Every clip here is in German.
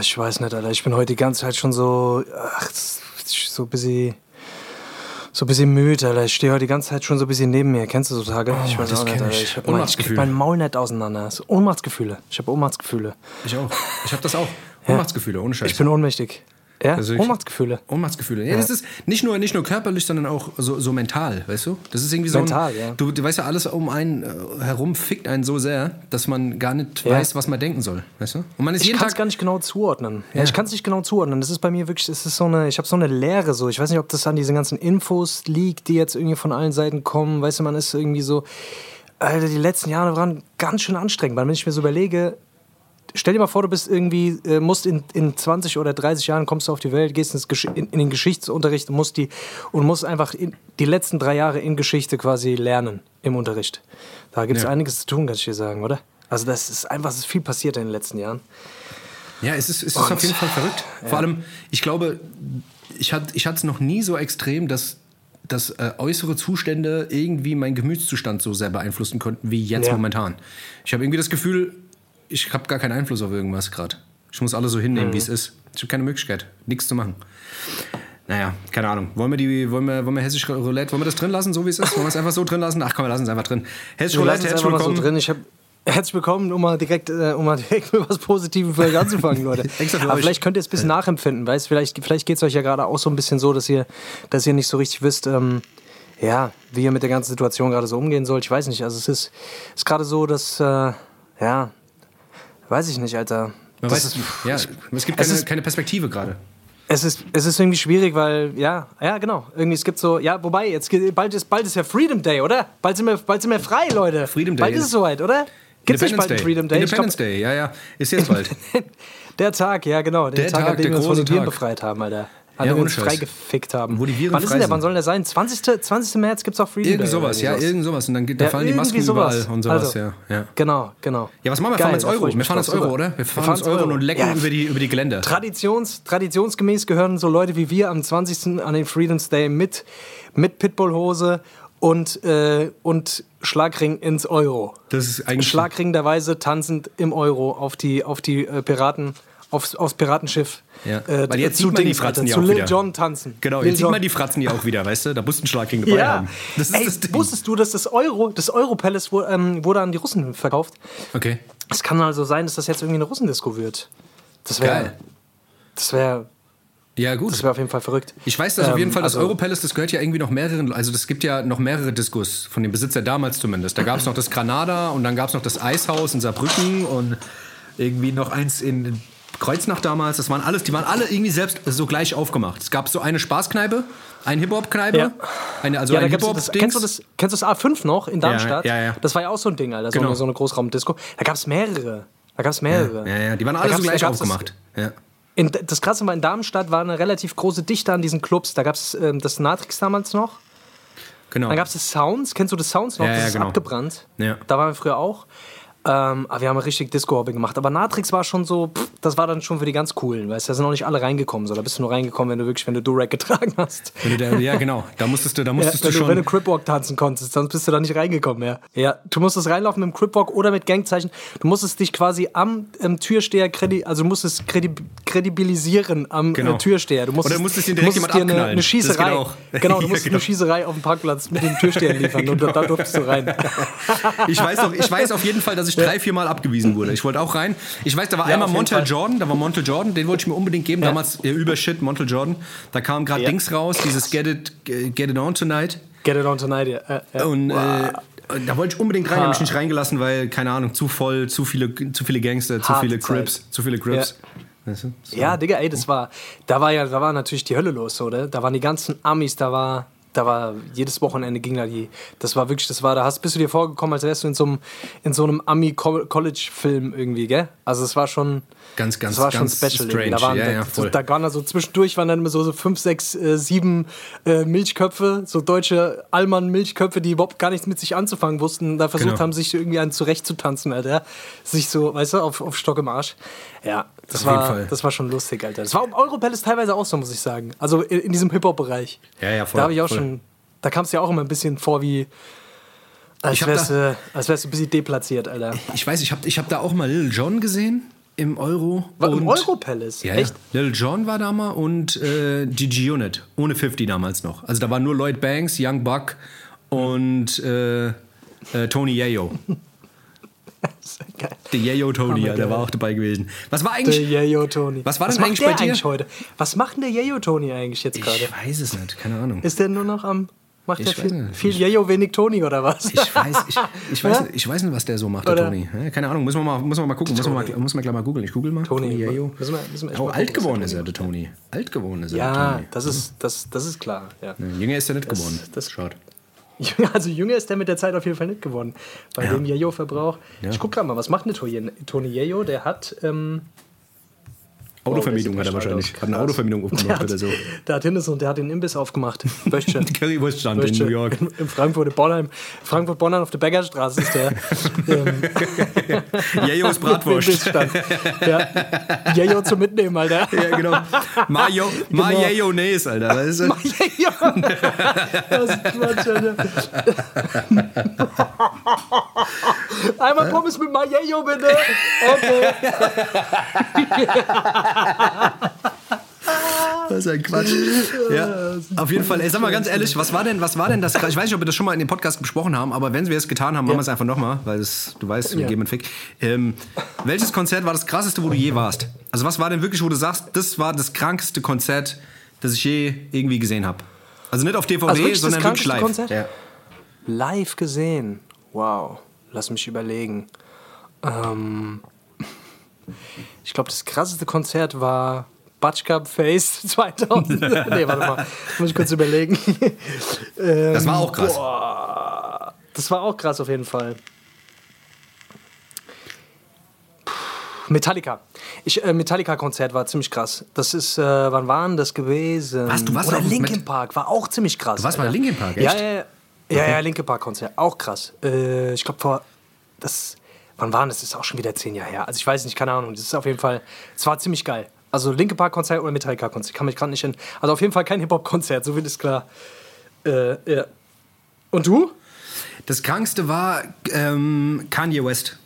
ich weiß nicht, Alter. Ich bin heute die ganze Zeit schon so, ach, so ein bisschen, so ein bisschen müde, Alter. Ich stehe heute die ganze Zeit schon so ein bisschen neben mir. Kennst du so Tage? Oh, ich weiß das auch nicht, Alter. ich. Ich, hab mein, ich mein Maul nicht auseinander. So Ohnmachtsgefühle. Ich habe Ohnmachtsgefühle. Ich auch. Ich habe das auch. Ohnmachtsgefühle, ohne Scheiß. Ich bin ohnmächtig. Ja, Also ich- Ohnmachtsgefühle. Ohnmachtsgefühle. Ja, das ist nicht nur, nicht nur körperlich, sondern auch so, so mental, weißt du? Das ist irgendwie so. Mental, ein, ja. du, du weißt ja, alles um einen äh, herum fickt einen so sehr, dass man gar nicht Ja. weiß, was man denken soll, weißt du? Und man ist Ich kann es gar nicht genau zuordnen. Ja, ich kann es nicht genau zuordnen. Das ist bei mir wirklich, es ist so eine, ich habe so eine Leere so. Ich weiß nicht, ob das an diesen ganzen Infos liegt, die jetzt irgendwie von allen Seiten kommen. Weißt du, man ist irgendwie so, Alter, die letzten Jahre waren ganz schön anstrengend. Weil wenn ich mir so überlege, stell dir mal vor, du bist irgendwie, äh, musst in, in 20 oder 30 Jahren kommst du auf die Welt, gehst ins Gesch in, in den Geschichtsunterricht und musst die und musst einfach in, die letzten drei Jahre in Geschichte quasi lernen im Unterricht. Da gibt es Ja. einiges zu tun, kann ich dir sagen, oder? Also das ist einfach, es ist viel passiert in den letzten Jahren. Ja, es ist, es ist Und- auf jeden Fall verrückt. Vor allem, ich glaube, ich hatte ich es noch nie so extrem, dass, dass äh, äußere Zustände irgendwie meinen Gemütszustand so sehr beeinflussen konnten wie jetzt Ja. momentan. Ich habe irgendwie das Gefühl, ich habe gar keinen Einfluss auf irgendwas gerade. Ich muss alles so hinnehmen, Mhm. wie es ist. Ich habe keine Möglichkeit, nichts zu machen. Naja, keine Ahnung. Wollen wir, die, wollen wir, wollen wir Hessisch Roulette, wollen wir das drin lassen, so wie es ist? Wollen wir es einfach so drin lassen? Ach komm, wir lassen es einfach drin. Hessisch Wir Roulette, herzlich mal so willkommen. drin. Ich hab, herzlich willkommen, um mal direkt, äh, um mal direkt mit was Positivem für euch anzufangen, Leute. Aber vielleicht könnt ihr es ein bisschen nachempfinden, weißt Vielleicht, vielleicht geht es euch ja gerade auch so ein bisschen so, dass ihr, dass ihr nicht so richtig wisst, ähm, ja, wie ihr mit der ganzen Situation gerade so umgehen sollt. Ich weiß nicht. Also es ist, ist gerade so, dass, äh, ja, weiß ich nicht, Alter. Man weiß, ist- ja, es gibt es keine, ist- keine Perspektive gerade. Es ist, es ist irgendwie schwierig, weil, ja, ja, genau. Irgendwie, es gibt so, ja, wobei, jetzt bald ist, bald ist ja Freedom Day, oder? Bald sind wir, bald sind wir frei, Leute. Freedom Day Bald ist es soweit, oder? Gibt es nicht bald einen Freedom Day? Independence glaub, Day, ja, ja. Ist jetzt bald. der Tag, ja, genau. Der, Der Tag, Tag, an dem der wir uns von große den Tag. befreit haben, Alter. Ja, wir uns freigefickt haben. Wo die Viren Wann ist frei denn der? Wann soll der sein? 20. 20. März gibt es auch Freedom Irgend sowas, ja, irgend sowas. Und dann geht, da Ja, fallen die Masken sowas. überall und sowas, Also, ja, ja. Genau, genau. Ja, was machen wir? Geil, fahren freu Euro. Wir fahren ins drauf, Euro, oder? Wir fahren ins Euro und lecken über, die, über die Geländer. Traditions, traditionsgemäß gehören so Leute wie wir am 20. an den Freedom's Day mit, mit Pitbullhose und, äh, und Schlagring ins Euro. Das ist eigentlich. Schlagring der Weise tanzend im Euro auf die, auf die äh, Piraten, aufs, aufs Piratenschiff. Ja. Äh, Weil jetzt zu sieht man die Fratzen ja auch Lil wieder. Jon tanzen. Genau, Lil jetzt sieht man die Fratzen ja auch wieder, weißt du? Da musst du einen Schlagring dabei Ja, haben. Das Ey, das wusstest du, dass das Euro, das Euro Palace wo, ähm, wurde an die Russen verkauft? Okay. Es kann also sein, dass das jetzt irgendwie eine Russendisco wird. Das wäre, Geil. das wäre, Ja, gut. das wäre auf jeden Fall verrückt. Ich weiß, dass auf Ähm, jeden Fall das also- Europalace, das gehört ja irgendwie noch mehreren, also es gibt ja noch mehrere Diskos von dem Besitzer damals zumindest. Da gab es noch das Granada und dann gab es noch das Eishaus in Saarbrücken und irgendwie noch eins in Kreuznach damals. Das waren alles, die waren alle irgendwie selbst so gleich aufgemacht. Es gab so eine Spaßkneipe, eine Hip-Hop-Kneipe, Ja. eine, also Ja, ein Hip-Hop-Dings. kennst, du das, kennst du das A5 noch in Darmstadt? ja, ja. Das war ja auch so ein Ding, Alter. So, Genau. eine, so eine Großraumdisco. Da gab es mehrere. Da gab es mehrere. Ja, ja, die waren alle so gleich gab's das- aufgemacht. Ja. In, das Krasse war, in Darmstadt war eine relativ große Dichte an diesen Clubs. Da gab es ähm, das Natrix damals noch. Genau. Dann gab es das Sounds. Kennst du das Sounds noch? Ja, das ja, ist genau. abgebrannt. Ja. Da waren wir früher auch. Ähm, aber wir haben richtig Disco-Hopping gemacht. Aber Natrix war schon so, pff, das war dann schon für die ganz coolen. Weißt du, da sind noch nicht alle reingekommen. So, da bist du nur reingekommen, wenn du wirklich, wenn du Durag getragen hast. Da, ja, genau. Da musstest du, da Ja, musstest wenn, du du, wenn du schon. Cripwalk tanzen konntest, sonst bist du da nicht reingekommen, ja. Ja, du musstest reinlaufen mit dem Cripwalk oder mit Gangzeichen. Du musstest dich quasi am Türsteher, kredi also du musstest kredi kredibilisieren am Genau. äh, Türsteher. Du musstest, Oder musstest ihn direkt du jemand dir eine, eine Schießerei. geht auch. Genau, du Ja, musstest genau. eine Schießerei auf dem Parkplatz mit dem Türsteher liefern und da, da durftest du rein. Ich weiß, doch, ich weiß auf jeden Fall, dass ich drei, vier Mal abgewiesen wurde. Ich wollte auch rein. Ich weiß, da war Ja, einmal Montel. Jordan, da war Montel Jordan, den wollte ich mir unbedingt geben. Damals äh, über Shit, Montel Jordan. Da kam gerade Ja. Dings raus, dieses Get It, Get It On Tonight. Get it on tonight, ja. ja, ja. Und äh, da wollte ich unbedingt rein, Ha. habe ich nicht reingelassen, weil, keine Ahnung, zu voll, zu viele, zu viele Gangster, zu Harte viele Zeit. Crips, zu viele Crips. Weißt du? So. Ja, Digga, ey, das war, da war ja, da war natürlich die Hölle los, oder? Da waren die ganzen Amis, da war, da war jedes Wochenende ging da die, das war wirklich, das war, da hast, bist du dir vorgekommen, als wärst du in so einem, in so einem Ami-College-Film irgendwie, gell? Also es war schon, Ganz, ganz, das war schon ganz special. irgendwie. strange. Da waren, ja, da, ja, so, da waren da so zwischendurch waren dann immer so, so fünf, sechs, äh, sieben äh, Milchköpfe, so deutsche Allmann-Milchköpfe, die überhaupt gar nichts mit sich anzufangen wussten, da versucht Genau. haben, sich irgendwie einen zurechtzutanzen, Alter. Sich so, weißt du, auf, auf Stock im Arsch. Ja, das Auf jeden war, Fall. das war schon lustig, Alter. Das war im Europalace teilweise auch so, muss ich sagen. Also in, in diesem Hip-Hop-Bereich. Ja, ja, voll, Da habe ich auch voll. schon, da kam es ja auch immer ein bisschen vor wie, als wärst, du, als wärst du ein bisschen deplatziert, Alter. Ich weiß, ich habe ich hab da auch mal Lil Jon gesehen. im Euro. War und Im Euro Palace? Ja, Echt? ja. Lil Jon war da mal und äh, GG Unit. Ohne 50 damals noch. Also da waren nur Lloyd Banks, Young Buck und äh, äh, Tony Yayo. Geil. Der Yayo Tony, ja, der war auch dabei gewesen. Was war Der eigentlich. Yayo Tony. Was war denn macht eigentlich der bei dir? eigentlich heute? Was macht denn der Yayo Tony eigentlich jetzt gerade? Ich weiß es nicht, keine Ahnung. Ist der nur noch am. Macht Ich der viel, nicht. viel Yayo, wenig Tony oder was? Ich weiß, ich, ich, weiß, Ja? nicht, ich weiß nicht, was der so macht, der Tony. Ja, keine Ahnung, muss man mal, muss man mal gucken. Muss man, mal, muss man gleich mal googeln. Ich google mal. Tony, Yayo. müssen wir- müssen wir oh, alt geworden was ist der er, der Tony. Alt geworden ist er, der Ja, das ist, das, das ist klar. Ja. Ja, Jünger ist er nicht geworden. das- Schade. Also jünger ist der mit der Zeit auf jeden Fall nicht geworden. Bei Ja. dem Yayo-Verbrauch. Ja. Ich guck gerade mal, was macht denn Tony, Yayo? Der hat. Ähm, Autovermietung hat er wahrscheinlich. Hat eine. Autovermietung aufgemacht hat, oder so. der hat Hindes und der hat den Imbiss aufgemacht. Böschchen. Currywurststand in. New York. In, in Frankfurt, in Bornheim. Frankfurt, Bornheim auf der Bäckerstraße ist der. ähm, Yayos Bratwurst. Ja. Zum Mitnehmen, Alter. ja, genau. Mayo, Genau. Mayonnaise, Alter. Weißt du? Yayo. Das ist Quatsch, Alter. Einmal Pommes mit Mayo, bitte. Okay. Das ist ein Quatsch. Ja, auf jeden Fall. Ey, sag mal ganz ehrlich, was war denn, was war denn das? Ich weiß nicht, ob wir das schon mal in dem Podcast besprochen haben, aber wenn wir es getan haben, machen wir es einfach nochmal, weil es, du weißt, wir Ja. geben einen Fick. Ähm, welches Konzert war das krasseste, wo du je warst? Also was war denn wirklich, wo du sagst, das war das krankste Konzert, das ich je irgendwie gesehen habe? Also nicht auf DVD, Also wirklich sondern wirklich live. Konzert? Ja. Live gesehen. Wow. Lass mich überlegen. Ähm, ich glaube, das krasseste Konzert war Butch Cup Face 2000. nee, warte mal. Muss ich kurz überlegen. ähm, Das war auch krass. Boah, das war auch krass auf jeden Fall. Puh, Metallica. Ich, äh, Metallica-Konzert war ziemlich krass. Das ist, äh, wann war denn das gewesen? Was, du warst Oder Linkin Park war auch ziemlich krass. Du warst bei. Linkin Park, Ja, echt? ja, ja. Ja, ja, Linkin Park Konzert, auch krass. Äh, ich glaube vor, das, wann war das? Das ist auch schon wieder zehn Jahre her. Also ich weiß nicht, keine Ahnung. Das ist auf jeden Fall, es war ziemlich geil. Also Linkin Park Konzert oder Metallica Konzert, kann mich gerade nicht in. Also auf jeden Fall kein Hip Hop Konzert, so viel ist klar. Äh, ja. Und du? Das krankste war ähm, Kanye West.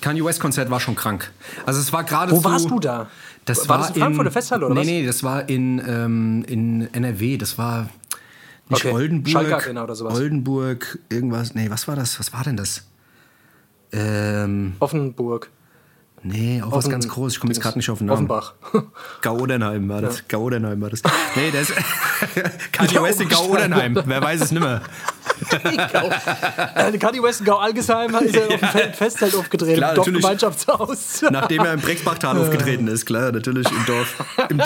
Kanye West Konzert war schon krank. Also es war gerade Wo warst du da? Das War war, das in Frankfurt, der Festhalle, oder nee, was? Nee, das war in, ähm, in NRW. Das war nicht Okay. Oldenburg. Schalke Arena oder sowas. Oldenburg, irgendwas. Nee, was war das? Was war denn das? Ähm, Offenburg. nee, auch was Offen- ganz groß. Ich komme jetzt gerade nicht auf den Namen. Offenbach. Gau-Odernheim war das. Gau-Odernheim war das. Nee, das Kanye West in Gau-Odernheim. Wer weiß es nimmer. Äh, Kanye West in Gau-Algesheim ist er auf dem Fe- Festzelt aufgetreten. Klar, im. Dorfgemeinschaftshaus. Nachdem er im Brexbachtal aufgetreten ist, klar, natürlich im Dorf. Im,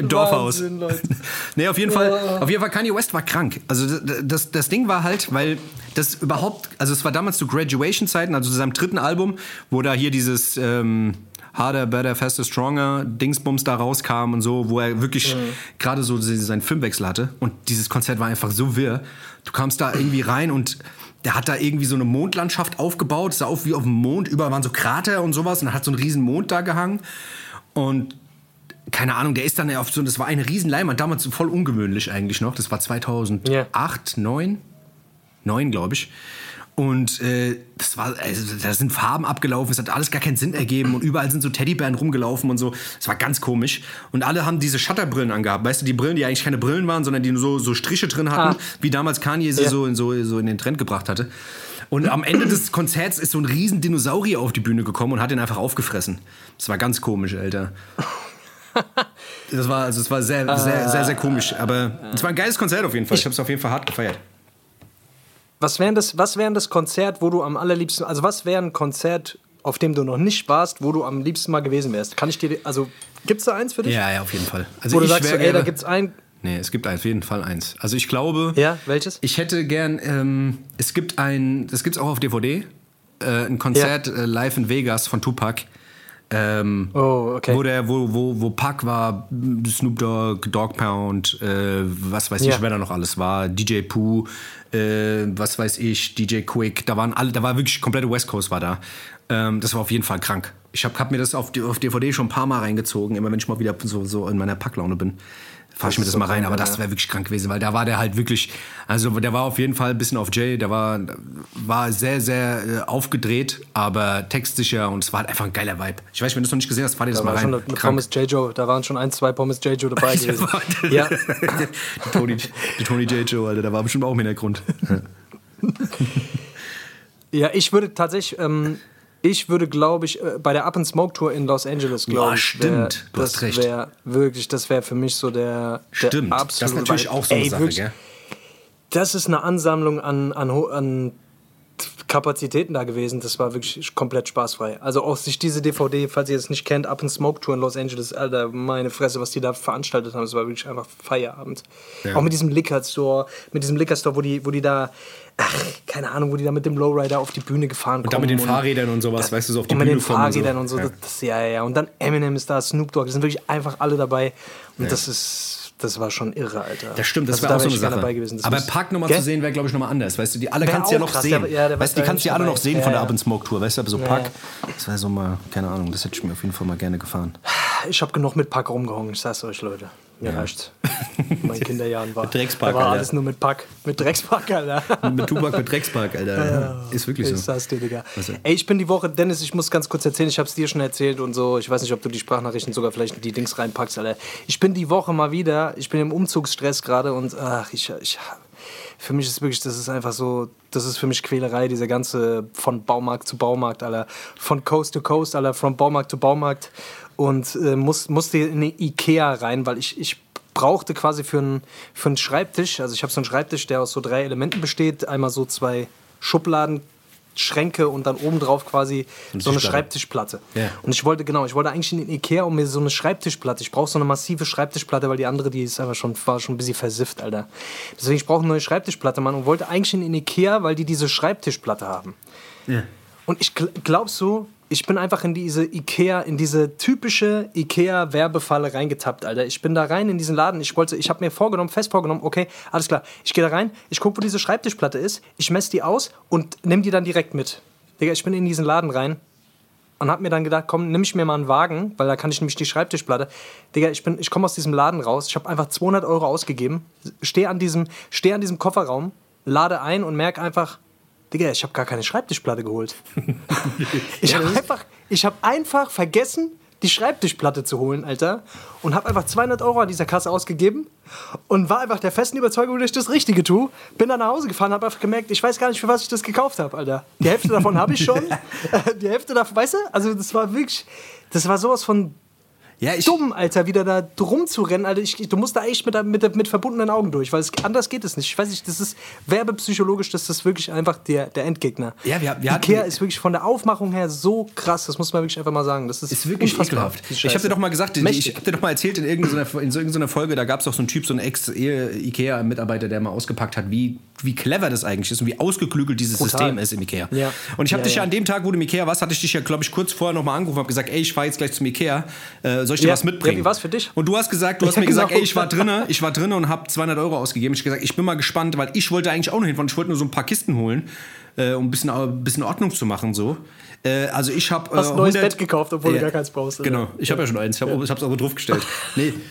im Dorfhaus. Wahnsinn, Leute. Nee, auf jeden Fall, auf jeden Fall Kanye West war krank. Also das, das, Ding war halt, weil das überhaupt, also es war damals zu Graduation-Zeiten, also zu seinem dritten Album, wo da hier dieses ähm, Harder, Better, Faster, Stronger Dingsbums da rauskam und so, wo er wirklich gerade so seinen Filmwechsel hatte. Und dieses Konzert war einfach so wirr. Du kamst da irgendwie rein und der hat da irgendwie so eine Mondlandschaft aufgebaut, es sah auf wie auf dem Mond, überall waren so Krater und sowas und er hat so einen riesen Mond da gehangen. Und keine Ahnung, der ist dann auf so, das war eine riesen Leinwand, damals voll ungewöhnlich eigentlich noch. Das war 2008, Ja. 9, 9 glaube ich. Und äh, das war, also, da sind Farben abgelaufen, es hat alles gar keinen Sinn ergeben und überall sind so Teddybären rumgelaufen und so. Es war ganz komisch. Und alle haben diese Shutterbrillen angehabt. Weißt du, die Brillen, die eigentlich keine Brillen waren, sondern die nur so, so Striche drin hatten, Ah. wie damals Kanye sie Ja. so, in, so, so in den Trend gebracht hatte. Und am Ende des Konzerts ist so ein riesen Dinosaurier auf die Bühne gekommen und hat ihn einfach aufgefressen. Das war ganz komisch, Alter. Das war, also es war sehr, sehr, sehr, sehr komisch. Aber es war ein geiles Konzert auf jeden Fall. Ich habe es auf jeden Fall hart gefeiert. Was wäre das, was wär das Konzert, wo du am allerliebsten, also was wäre ein Konzert, auf dem du noch nicht warst, wo du am liebsten mal gewesen wärst? Kann ich dir, also gibt es da eins für dich? Ja, ja, auf jeden Fall. Also wo du ich sagst, so, ey, da gibt es ein, Nee, es gibt auf jeden Fall eins. Also ich glaube. Ja, welches? Ich hätte gern. Ähm, es gibt ein. Das gibt's auch auf DVD. Äh, ein Konzert äh, live in Vegas von Tupac. Ähm, Oh, okay. Wo, der, wo, wo, wo Pac war, Snoop Dogg, Dog Pound, äh, was weiß Ja. ich, wer da noch alles war, DJ Pooh, äh, was weiß ich, DJ Quick, da waren alle, da war wirklich komplette West Coast war da. Ähm, das war auf jeden Fall krank. Ich habe hab mir das auf, auf DVD schon ein paar Mal reingezogen, immer wenn ich mal wieder so, so in meiner Packlaune bin. Fahr ich mir das, mal rein, aber das wäre wirklich krank gewesen, weil da war der halt wirklich, also der war auf jeden Fall ein bisschen auf Jay, der war, war sehr, sehr äh, aufgedreht, aber textsicher und es war halt einfach ein geiler Vibe. Ich weiß, wenn du es noch nicht gesehen hast, fahr dir das Da mal schon rein. mit Krank. Pommes J-Joe, da waren schon ein, zwei Pommes J-Joe dabei gewesen. ja. Ja. die Tony, die Tony J. Joe, Alter, da war bestimmt auch im Hintergrund. Ja, ich würde tatsächlich, ähm, ich würde, glaube ich, äh, bei der Up and Smoke Tour in Los Angeles, glaube ich, stimmt. Du das wäre wirklich, das wäre für mich so der, der Stimmt, das absolute ist natürlich weil, auch so eine ey, Sache, wirklich, gell? Das ist eine Ansammlung an, an, an Kapazitäten da gewesen. Das war wirklich komplett spaßfrei. Also auch sich diese DVD, falls ihr es nicht kennt, Up and Smoke Tour in Los Angeles, Alter, meine Fresse, was die da veranstaltet haben, das war wirklich einfach Feierabend. Ja. Auch mit diesem Liquor Store, mit diesem Liquor Store, wo die, wo die da, ach, keine Ahnung, wo die da mit dem Lowrider auf die Bühne gefahren Und da mit den Fahrrädern und sowas, weißt du, so auf die und mit Bühne den kommen und so. Fahrrädern und so. Ja. Das, das, ja, ja, ja. Und dann Eminem ist da, Snoop Dogg, das sind wirklich einfach alle dabei. Und das ist, das war schon irre, Alter. Das stimmt, das Also auch da so wär eine Sache. dabei gewesen. Das Aber Park Gell? zu sehen wäre, glaube ich, nochmal anders. Weißt du, die alle Wär kannst du ja auch noch krass, sehen. ja, weißt du, die war kannst du ja alle noch sehen Ja, von der ja. Up Smoke Tour. Weißt du, aber so Ja, Park, ja. das wäre so mal, keine Ahnung, das hätte ich mir auf jeden Fall mal gerne gefahren. Ich habe genug mit Pack rumgehangen, ich sag's euch, Leute. Mir reicht's. In meinen Kinderjahren war. Mit Dreckspack, da war Alter. alles nur mit Pack. Mit Dreckspack, Alter. mit Tupac, mit Dreckspark, Alter. Ist wirklich Ich so. sag's dir, Digga. Also- Ey, ich bin die Woche, Dennis, ich muss ganz kurz erzählen, ich hab's dir schon erzählt und so. Ich weiß nicht, ob du die Sprachnachrichten sogar vielleicht in die Dings reinpackst, Alter. Ich bin die Woche mal wieder, ich bin im Umzugsstress gerade und ach, ich, ich. Für mich ist wirklich, das ist einfach so, das ist für mich Quälerei, dieser ganze von Baumarkt zu Baumarkt, Alter. Von Coast to Coast, Alter, von Baumarkt zu Baumarkt. Und äh, muss, musste in eine Ikea rein, weil ich, ich brauchte quasi für einen für einen Schreibtisch, also ich habe so einen Schreibtisch, der aus so drei Elementen besteht. Einmal so zwei Schubladen, Schränke und dann obendrauf quasi so eine Tischplatte. Schreibtischplatte. Ja. Und ich wollte, genau, ich wollte eigentlich in den Ikea um mir so eine Schreibtischplatte. Ich brauche so eine massive Schreibtischplatte, weil die andere, die ist einfach schon, war schon ein bisschen versifft, Alter. Deswegen, ich brauche eine neue Schreibtischplatte, Mann. Und wollte eigentlich in den Ikea, weil die diese Schreibtischplatte haben. Ja. Und ich gl glaubst du, ich bin einfach in diese Ikea, in diese typische Ikea-Werbefalle reingetappt, Alter. Ich bin da rein in diesen Laden. Ich wollte, ich habe mir vorgenommen, fest vorgenommen, okay, alles klar. Ich gehe da rein, ich gucke, wo diese Schreibtischplatte ist, ich messe die aus und nimm die dann direkt mit. Digga, ich bin in diesen Laden rein und hab mir dann gedacht, komm, nimm ich mir mal einen Wagen, weil da kann ich nämlich die Schreibtischplatte. Digga, ich, ich komme aus diesem Laden raus, ich habe einfach 200 Euro ausgegeben, stehe an, steh an diesem Kofferraum, lade ein und merke einfach, Digga, ich habe gar keine Schreibtischplatte geholt. ich habe einfach, ich hab einfach vergessen, die Schreibtischplatte zu holen, Alter. Und habe einfach 200 Euro an dieser Kasse ausgegeben und war einfach der festen Überzeugung, dass ich das Richtige tue. Bin dann nach Hause gefahren, habe einfach gemerkt, ich weiß gar nicht, für was ich das gekauft habe, Alter. Die Hälfte davon habe ich schon. Die Hälfte davon, weißt du? Also das war wirklich, das war sowas von Ja, ich, dumm, Alter, wieder da drum zu rennen. Alter, ich, du musst da echt mit, mit, mit verbundenen Augen durch, weil es, anders geht es nicht. Ich weiß nicht, das ist werbepsychologisch, das ist wirklich einfach der, der Endgegner. Ja, wir- wir hatten- Ikea ist wirklich von der Aufmachung her so krass, das muss man wirklich einfach mal sagen. Das ist, ist wirklich ekelhaft. Ich habe dir doch mal gesagt, ich Mächtig. habe dir doch mal erzählt in irgendeiner, in so irgendeiner Folge, da gab es doch so einen Typ, so einen Ex-IKEA-Mitarbeiter, der mal ausgepackt hat, wie, wie clever das eigentlich ist und wie ausgeklügelt dieses Brutal. System ist im Ikea. Ja. Und ich habe Ja, dich ja an dem Tag, wo du im Ikea warst, hatte ich dich ja, glaube ich, kurz vorher noch mal angerufen und habe gesagt, ey, ich fahre jetzt gleich zum Ikea, äh, soll ich dir Ja. was mitbringen? Ja, war's für dich? Und du hast gesagt, du hast Ja, mir gesagt, genau. ey, ich war drinne, ich war drinne und habe 200 Euro ausgegeben. Ich habe gesagt, ich bin mal gespannt, weil ich wollte eigentlich auch noch hinfahren. Ich wollte nur so ein paar Kisten holen, äh, um ein bisschen, ein bisschen Ordnung zu machen, so. Äh, also ich habe Hast ein neues Bett gekauft, obwohl du gar keins brauchst. Genau, ich habe ja schon eins. Ich habe es aber draufgestellt. Nee.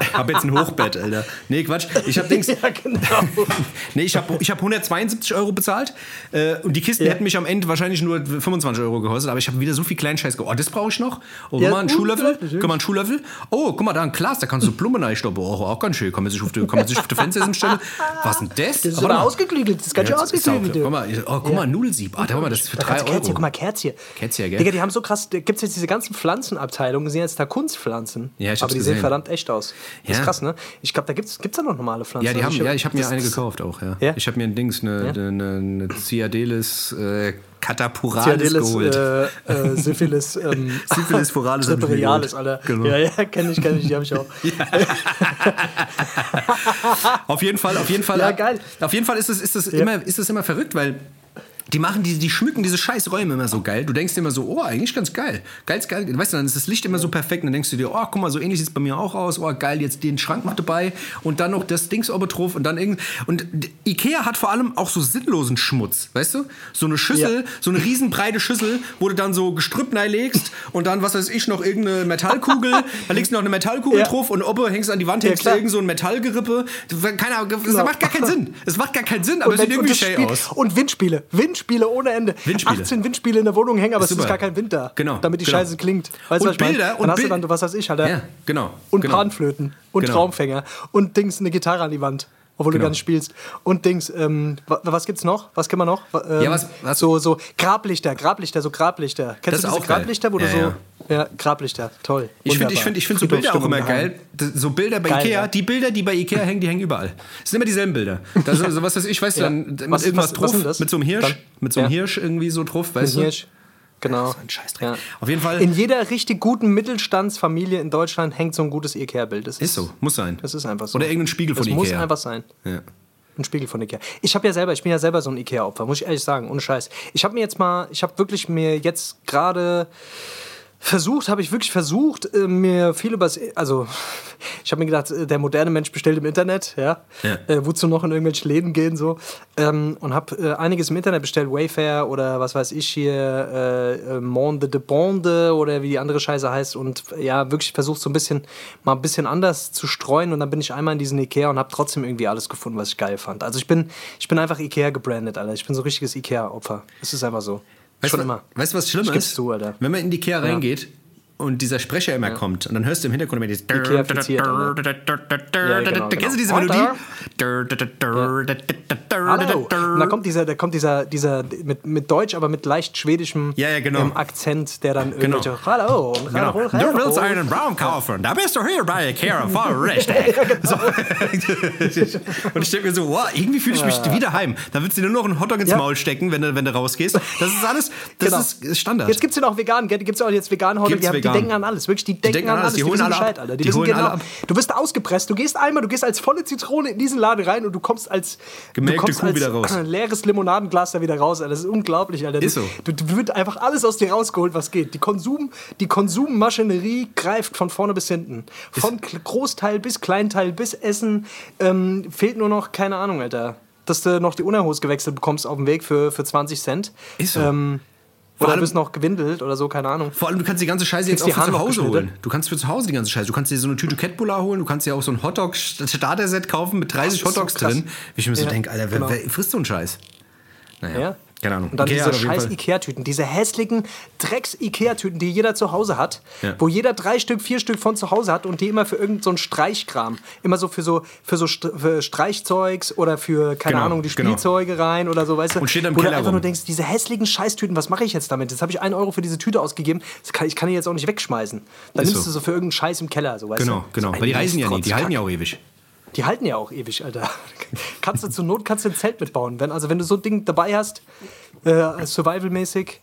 Ich habe jetzt ein Hochbett, Alter. Nee, Quatsch. Ich habe Dings. Ja, genau. Nee, ich habe ich hab 172 Euro bezahlt äh, und die Kisten Ja. hätten mich am Ende wahrscheinlich nur 25 Euro gekostet, aber ich habe wieder so viel Kleinscheiß geholt. Oh, das brauche ich noch. Oh, Ja, guck mal, einen Schuhlöffel. Guck mal, einen Schuhlöffel. Oh, guck mal, da ein Glas, da kannst du Blumen reinstoppen. Oh, auch ganz schön. Kann man sich auf die, kann man sich auf die Fenster stellen. Was denn das? Das ist Aber ausgeklügelt, das ist ganz schön Ja, ausgeklügelt. Guck mal, oh, guck mal, Nudelsieb. Ah, da, guck mal, das ist für Da 3 kannst du Kerz hier, guck Euro. mal, Kerz hier. Kerz hier, gell? Digga, die haben so krass, da gibt es jetzt diese ganzen Pflanzenabteilungen, sind jetzt da Kunstpflanzen. Ja, ich Aber die gesehen. sehen verdammt echt aus. Das Ja. ist krass, ne? Ich glaube, da gibt es da noch normale Pflanzen. Ja, die haben, ja, ich habe mir eine gekauft auch, ja. Ja? Ich habe mir ein Dings, eine, Ja? eine, eine Ciadelis äh, Catapuralis Ciadelis, geholt. äh, äh, Syphilis, ähm, Syphilis foralis ich Reperialis, geholt. Alter. Genau. Ja, ja, kenne ich, kenne ich, die habe ich auch. Auf jeden Fall, auf jeden Fall. Ja, geil. Auf jeden Fall ist es, ist es, immer, ist es immer verrückt, weil die machen, die, die schmücken diese scheiß Räume immer so geil. Du denkst dir immer so, oh, eigentlich ganz geil. Geil, geil. Weißt du, dann ist das Licht immer so perfekt. Und dann denkst du dir, oh, guck mal, so ähnlich sieht es bei mir auch aus. Oh, geil, jetzt den Schrank noch dabei. Und dann noch das Dings oben drauf. Und dann irgend. Und Ikea hat vor allem auch so sinnlosen Schmutz. Weißt du? So eine Schüssel, Ja. so eine riesenbreite Schüssel, wo du dann so Gestrüpp legst und dann, was weiß ich, noch irgendeine Metallkugel. da legst du noch eine Metallkugel Ja. drauf und oben hängst du an die Wand, hängst du klar. irgend so ein Metallgerippe. Keine Ahnung, das macht gar keinen Sinn. Es macht gar keinen Sinn, aber es sieht irgendwie schön aus. und Windspiele. Windspiele ohne Ende. Windspiele. 18 Windspiele in der Wohnung hängen, aber Ist es ist gar kein Wind da. Genau, Damit die genau. Scheiße klingt. Weißt du, Und was ich? Bilder- Dann und hast du dann, was weiß ich, Alter. Ja, genau. Und genau. Panflöten. Und Genau. Traumfänger. Und Dings, eine Gitarre an die Wand. Obwohl du Genau. gar nicht spielst. Und Dings, ähm, wa- was gibt's noch? Was kann man noch? Ähm, Ja, was- was- So, so Grablichter, Grablichter, so Grablichter. Kennst Das du diese auch geil. Grablichter, wo du Ja, so. ja. Ja, Grablichter, toll. Ich finde ich find, ich find so Bilder auch immer geil. So Bilder bei Geil, Ikea, ja. die Bilder, die bei Ikea hängen, die hängen überall. Es sind immer dieselben Bilder. Das ist, so was weiß ich, weißt du, Ja. dann mit Was- irgendwas was- was drauf, mit so einem Hirsch, Dann? mit so einem. Hirsch irgendwie so drauf, weißt du? Hirsch. Genau. So ein Scheißdreck. Auf jeden Fall- In jeder richtig guten Mittelstandsfamilie in Deutschland hängt so ein gutes Ikea-Bild. Das Ist so, muss sein. Das ist einfach so. Oder irgendein Spiegel von das muss Ikea. einfach sein. Ja. Ein Spiegel von Ikea. Ich habe ja selber, ich bin ja selber so ein Ikea-Opfer, muss ich ehrlich sagen, ohne Scheiß. Ich habe mir jetzt mal, ich habe wirklich mir jetzt gerade versucht, habe ich wirklich versucht, äh, mir viel übers, also ich habe mir gedacht, äh, der moderne Mensch bestellt im Internet, ja, Ja. Äh, wozu noch in irgendwelche Läden gehen so ähm, und habe äh, einiges im Internet bestellt, Wayfair oder was weiß ich hier, äh, äh, Monde de Bonde oder wie die andere Scheiße heißt und ja, wirklich versucht so ein bisschen, mal ein bisschen anders zu streuen und dann bin ich einmal in diesen Ikea und habe trotzdem irgendwie alles gefunden, was ich geil fand. Also ich bin, ich bin einfach Ikea gebrandet, Alter. Ich bin so ein richtiges Ikea-Opfer. Es ist einfach so. Weißt Schon du, immer. Weißt du, was schlimm ist? Alter. Wenn man in die Ikea reingeht und dieser Sprecher immer kommt und dann hörst du im Hintergrund immer dieses. Ja, genau, Kennst du diese genau. Melodie? Hallo. Und dann kommt dieser, da kommt dieser, dieser mit, mit Deutsch, aber mit leicht schwedischem Ja, ja, genau. ähm, Akzent, der dann irgendwelche Hallo, und Genau. hallo, Du willst einen Baum kaufen, da bist du hier bei Ikea, voll richtig. so. Und ich denke mir so, wow, irgendwie fühle ich mich wieder heim. Da willst du dir nur noch einen Hotdog ins Ja. Maul stecken, wenn du, wenn du rausgehst. Das ist alles, das Genau. ist- Standard. Jetzt gibt es ja auch vegan, gibt es auch jetzt vegan Hotdog, Die, die denken an alles, wirklich, die denken, denken an an alles, alles, die holen alle ab. Bescheid, Alter. Die, Die holen genau. alle ab. Du wirst ausgepresst, du gehst einmal, du gehst als volle Zitrone in diesen Laden rein und du kommst als Gemelkte du kommst Kuh als wieder raus. leeres Limonadenglas da wieder raus, Alter. Das ist unglaublich, Alter. Ist du, so. Du, du wird einfach alles aus dir rausgeholt, was geht. Die Konsum, die Konsummaschinerie greift von vorne bis hinten. Von K- Großteil bis Kleinteil bis Essen ähm, fehlt nur noch, keine Ahnung, Alter. Dass du noch die Unterhose gewechselt bekommst auf dem Weg für, für 20 Cent. Ist so. Ähm, Vor oder allem- bist noch gewindelt oder so, keine Ahnung. Vor allem, du kannst die ganze Scheiße jetzt auch für zu Hause holen. Du kannst für zu Hause die ganze Scheiße. Du kannst dir so eine Tüte Catbuller holen, du kannst dir auch so ein Hotdog-Starter-Set kaufen mit 30 Das ist so Hotdogs krass. drin. Wie ich mir so Ja, denke, Alter, wer, genau. wer frisst so einen Scheiß? Naja, Ja. Keine Ahnung. Und dann Ikea diese scheiß Ikea-Tüten, diese hässlichen Drecks-Ikea-Tüten, die jeder zu Hause hat, Ja. wo jeder drei Stück, vier Stück von zu Hause hat und die immer für irgendeinen so Streichkram, immer so für so, für so für Streichzeugs oder für, keine Genau, Ahnung, die genau. Spielzeuge rein oder so, weißt du? Und steht du Keller einfach rum. nur denkst, diese hässlichen Scheißtüten, was mache ich jetzt damit? Jetzt habe ich einen Euro für diese Tüte ausgegeben, kann, ich kann die jetzt auch nicht wegschmeißen. Dann Ist nimmst so. du so für irgendeinen Scheiß im Keller, so weißt Genau, du? genau. So Weil die reisen ja nie, die halten ja auch ewig. Die halten ja auch ewig, Alter. kannst du zur Not kannst du ein Zelt mitbauen. Wenn, also wenn du so ein Ding dabei hast, äh, survival-mäßig,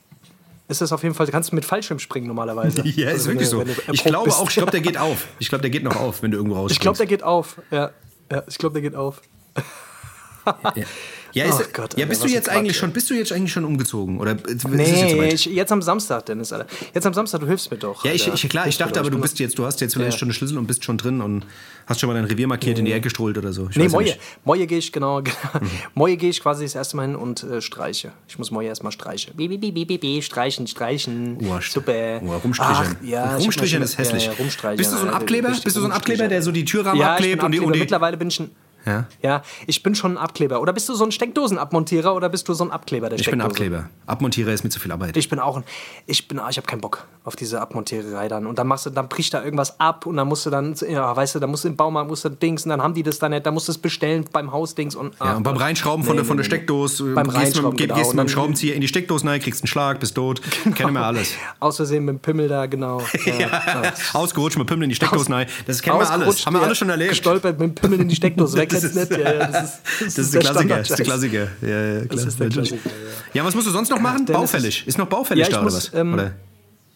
ist das auf jeden Fall, kannst du mit Fallschirm springen normalerweise. Ja, ist Also wenn wirklich du- so. du Ich glaube bist. auch, ich glaube, der geht auf. Ich glaube, der geht noch auf, wenn du irgendwo rausspringst. Ich glaube, der geht auf. Ja, ja ich glaube, der geht auf. ja, ist, Oh Gott, ja, Alter, bist was du jetzt eigentlich schon, bist du jetzt eigentlich schon umgezogen oder jetzt Nee, soweit? ich, jetzt am Samstag, Dennis, Alter. Jetzt am Samstag, du hilfst mir doch. Ja, ich, Alter. ich, klar, ich dachte aber, du bist jetzt, du hast jetzt vielleicht Ja. schon einen Schlüssel und bist schon drin und hast schon mal dein Revier markiert, in die Ecke strollt oder so. Ich Nee, ja Moje. Moje gehe ich, genau. genau. Moje gehe ich quasi das erste Mal hin und äh, streiche. Ich muss Moje erstmal streichen. Bi, bi, bi, bi, bi, bi, streichen, streichen. Uah, Super. Uah, rumstrichern. Ach, ja, ich hab rumstrichern mir ist hässlich. Ja, ja, rumstreichern. Bist du so ein ja, Abkleber? Bist du so ein Abkleber, der so die Türrahmen ja, abklebt und die Mittlerweile bin ich ein. Ja? Ja, ich bin schon ein Abkleber. Oder bist du so ein Steckdosenabmontierer oder bist du so ein Abkleber der Ich bin Steckdose? Abkleber. Abmontierer ist mir zu viel Arbeit. Ich bin auch ein. Ich bin. Ich habe keinen Bock auf diese Abmontiererei dann. Und dann machst du, dann bricht da irgendwas ab und dann musst du dann, ja, weißt du, dann musst du im Baumarkt musst du Dings und dann haben die das dann nicht, dann musst du es bestellen beim Hausdings und. ja, und beim Reinschrauben von, der, von der Steckdose, Beim gehst, mit, genau. gehst dem dann- Schraubenzieher in die Steckdose rein, kriegst einen Schlag, bist tot. Kennen wir alles. Aus Versehen mit dem Pimmel da, genau. Ja. Ausgerutscht mit Pimmel in die Steckdose rein. Das kennen wir alles. Haben wir alles schon erlebt. Gestolpert mit dem Pimmel in die Steckdose. Wer Das kennt's ist- nicht? Ja, ja, das ist, Das ist der Klassiker. Das ist der. Klassiker. Ja, ja, klar. ist der Natürlich. Klassiker, Ja, was musst du sonst noch machen? Dennis baufällig. ist- Ist noch baufällig da oder muss, was? ähm, oder?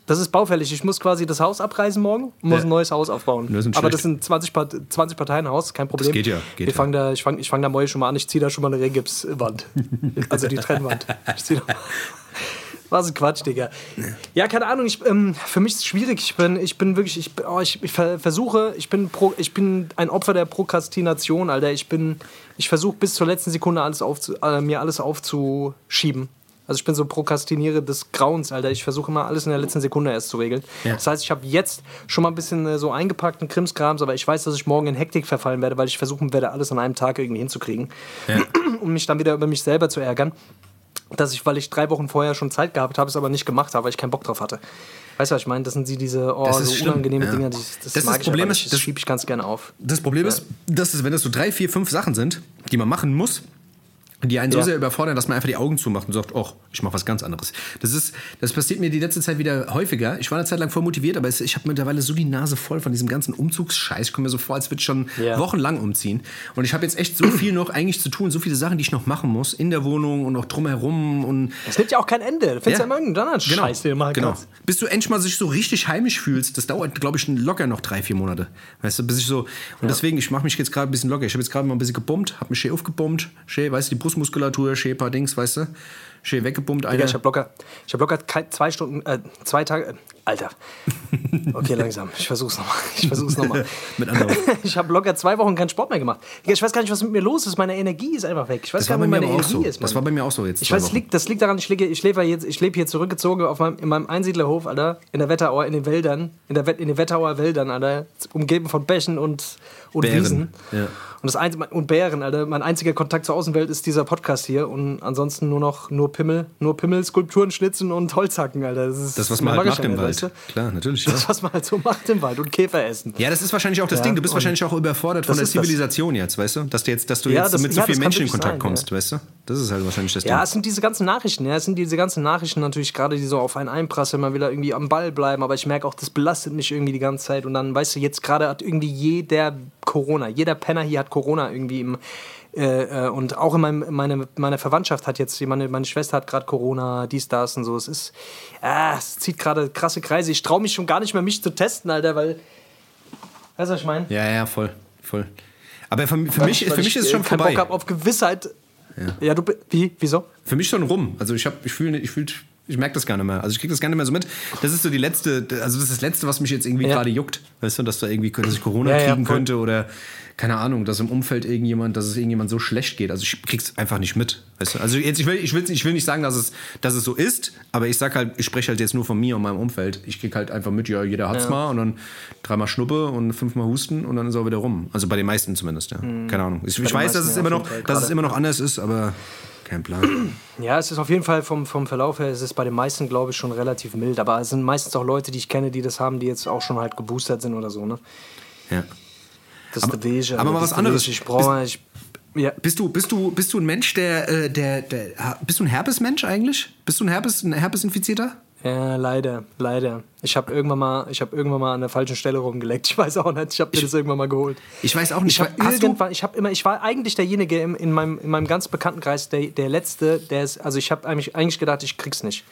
Das ist baufällig. Ich muss quasi das Haus abreißen morgen und muss ein neues Haus aufbauen. Das Aber das sind 20, Part 20 Parteien Haus, kein Problem. geht ja, geht Wir ja. fangen da, ich fange ich fang da morgen schon mal an. Ich ziehe da schon mal eine Regipswand. also die Trennwand. Ich zieh da was ein Quatsch, Digga. Ja, keine Ahnung, ich, ähm, für mich ist es schwierig. Ich bin, ich bin wirklich, ich, oh, ich, ich ver- versuche, ich bin, pro, ich bin ein Opfer der Prokrastination, Alter. Ich bin, ich versuche bis zur letzten Sekunde alles aufzu, äh, mir alles aufzuschieben. Also ich bin so prokrastiniere des Grauens, Alter. Ich versuche immer alles in der letzten Sekunde erst zu regeln. Ja. Das heißt, ich habe jetzt schon mal ein bisschen äh, so eingepackten Krimskrams, aber ich weiß, dass ich morgen in Hektik verfallen werde, weil ich versuchen werde, alles an einem Tag irgendwie hinzukriegen, um mich dann wieder über mich selber zu ärgern dass ich, weil ich drei Wochen vorher schon Zeit gehabt habe, es aber nicht gemacht habe, weil ich keinen Bock drauf hatte. Weißt du, was ich meine? Das sind sie diese oh, Das so schlimm, unangenehme ja. Dinge, die, das, Das mag das ich Problem aber ist, das- das schiebe ich ganz gerne auf. Das Problem ist, dass es, wenn es so drei, vier, fünf Sachen sind, die man machen muss, die einen so Ja. sehr überfordern, dass man einfach die Augen zumacht und sagt, oh, ich mache was ganz anderes. Das ist, das passiert mir die letzte Zeit wieder häufiger. Ich war eine Zeit lang voll motiviert, aber ich habe mittlerweile so die Nase voll von diesem ganzen Umzugsscheiß. Ich komme mir so vor, als würde ich schon Ja. wochenlang umziehen. Und ich habe jetzt echt so viel noch eigentlich zu tun, so viele Sachen, die ich noch machen muss in der Wohnung und auch drumherum und Es nimmt ja auch kein Ende. Du findest ja, immer irgendeinen anderen Genau, Scheiß, den du machen genau. kannst. Bis du endlich mal sich so richtig heimisch fühlst, das dauert, glaube ich, locker noch drei, vier Monate. Weißt du, bis ich so. Und deswegen, ich mache mich jetzt gerade ein bisschen locker. Ich habe jetzt gerade mal ein bisschen gebummt, habe mich schön aufgebummt, schön, weißt du, die Brustmuskulatur, schön paar Dings, weißt du, schön weggebummt. Ja, Alter. ich habe locker, ich hab locker zwei Stunden, äh, zwei Tage, äh, Alter. Okay, langsam. Ich versuch's nochmal. Ich versuch's nochmal. Mit anderen. Ich habe locker zwei Wochen keinen Sport mehr gemacht. Digga, Ich weiß gar nicht, was mit mir los ist. Meine Energie ist einfach weg. Ich weiß Das gar nicht, wo meine Energie so. ist. Das Mann. war bei mir auch so jetzt. Ich weiß, das liegt, das liegt daran, ich lebe, ich lebe, jetzt, ich lebe hier zurückgezogen auf meinem, in meinem Einsiedlerhof, Alter, in der Wetterauer, in den Wäldern, in, der, in den Wetterauer Wäldern, Alter, umgeben von Bächen und, und Bären, Wiesen. ja. Und, das ein, und Bären, Alter. Mein einziger Kontakt zur Außenwelt ist dieser Podcast hier und ansonsten nur noch nur Pimmel, nur Pimmel, Skulpturen, Schnitzen und Holzhacken, Alter. Das, ist, Das, was man halt macht im Wald. weißt du? Klar, natürlich. Ja. Das, was man halt so macht im Wald und Käfer essen. ja, das ist wahrscheinlich auch das Ja, Ding. Du bist wahrscheinlich auch überfordert von der ist das. Zivilisation jetzt, weißt du? Dass du jetzt, dass du jetzt das- mit so vielen Menschen in Kontakt sein, kommst, weißt du? Das ist halt wahrscheinlich das Ding. Ja, es sind diese ganzen Nachrichten, ja, es sind diese ganzen Nachrichten natürlich gerade, die so auf einen einprasseln, man will da irgendwie am Ball bleiben, aber ich merke auch, das belastet mich irgendwie die ganze Zeit und dann, weißt du, jetzt gerade hat irgendwie jeder Corona, jeder Penner hier hat Corona irgendwie im, äh, äh, und auch in meinem, meine, meine Verwandtschaft hat jetzt, meine, meine Schwester hat gerade Corona, dies, das und so, es ist, ah, es zieht gerade krasse Kreise, ich traue mich schon gar nicht mehr, mich zu testen, Alter, weil, weißt du, was ich meine? Ja, ja, voll, voll. Aber für, für mich, für mich ich, ist es schon äh, vorbei. Bock hab auf Gewissheit. Ja, du, bi- wie, wieso? Für mich schon rum. Also ich habe, ich fühle, ich fühle, ich merke das gar nicht mehr. Also ich kriege das gar nicht mehr so mit. Das ist so die letzte, also das ist das letzte, was mich jetzt irgendwie Ja. gerade juckt. Weißt du, dass da irgendwie, dass ich Corona Ja, ja, kriegen voll. könnte oder keine Ahnung, dass im Umfeld irgendjemand, dass es irgendjemand so schlecht geht. Also ich krieg's einfach nicht mit. Weißt du? Also jetzt, ich will, ich will, ich will nicht sagen, dass es, dass es so ist, aber ich sag halt, ich spreche halt jetzt nur von mir und meinem Umfeld. Ich krieg halt einfach mit, ja, jeder hat's Ja. mal und dann dreimal Schnuppe und fünfmal Husten und dann ist auch wieder rum. Also bei den meisten zumindest, ja. Keine Ahnung. Ich, ich weiß, dass es ja, immer noch, dass es immer noch anders ist, aber kein Plan. Ja, es ist auf jeden Fall vom, vom Verlauf her, es ist bei den meisten, glaube ich, schon relativ mild. Aber es sind meistens auch Leute, die ich kenne, die das haben, die jetzt auch schon halt geboostert sind oder so, ne? ja. Das ist der aber mal was anderes. Ich brauche, ich, ja. Bist du, bist du, bist du ein Mensch, der, äh, der, der, bist du ein Herpesmensch eigentlich? Bist du ein Herpes, ein Herpesinfizierter? Ja, leider, leider. Ich habe irgendwann mal, ich habe irgendwann mal an der falschen Stelle rumgeleckt. Ich weiß auch nicht. Ich habe mir das irgendwann mal geholt. Ich weiß auch nicht. Ich habe du- irgendwann, ich habe immer, ich war eigentlich derjenige im, in meinem, in meinem ganz Bekanntenkreis, der, der letzte, der ist, also ich habe eigentlich, eigentlich gedacht, ich krieg's nicht,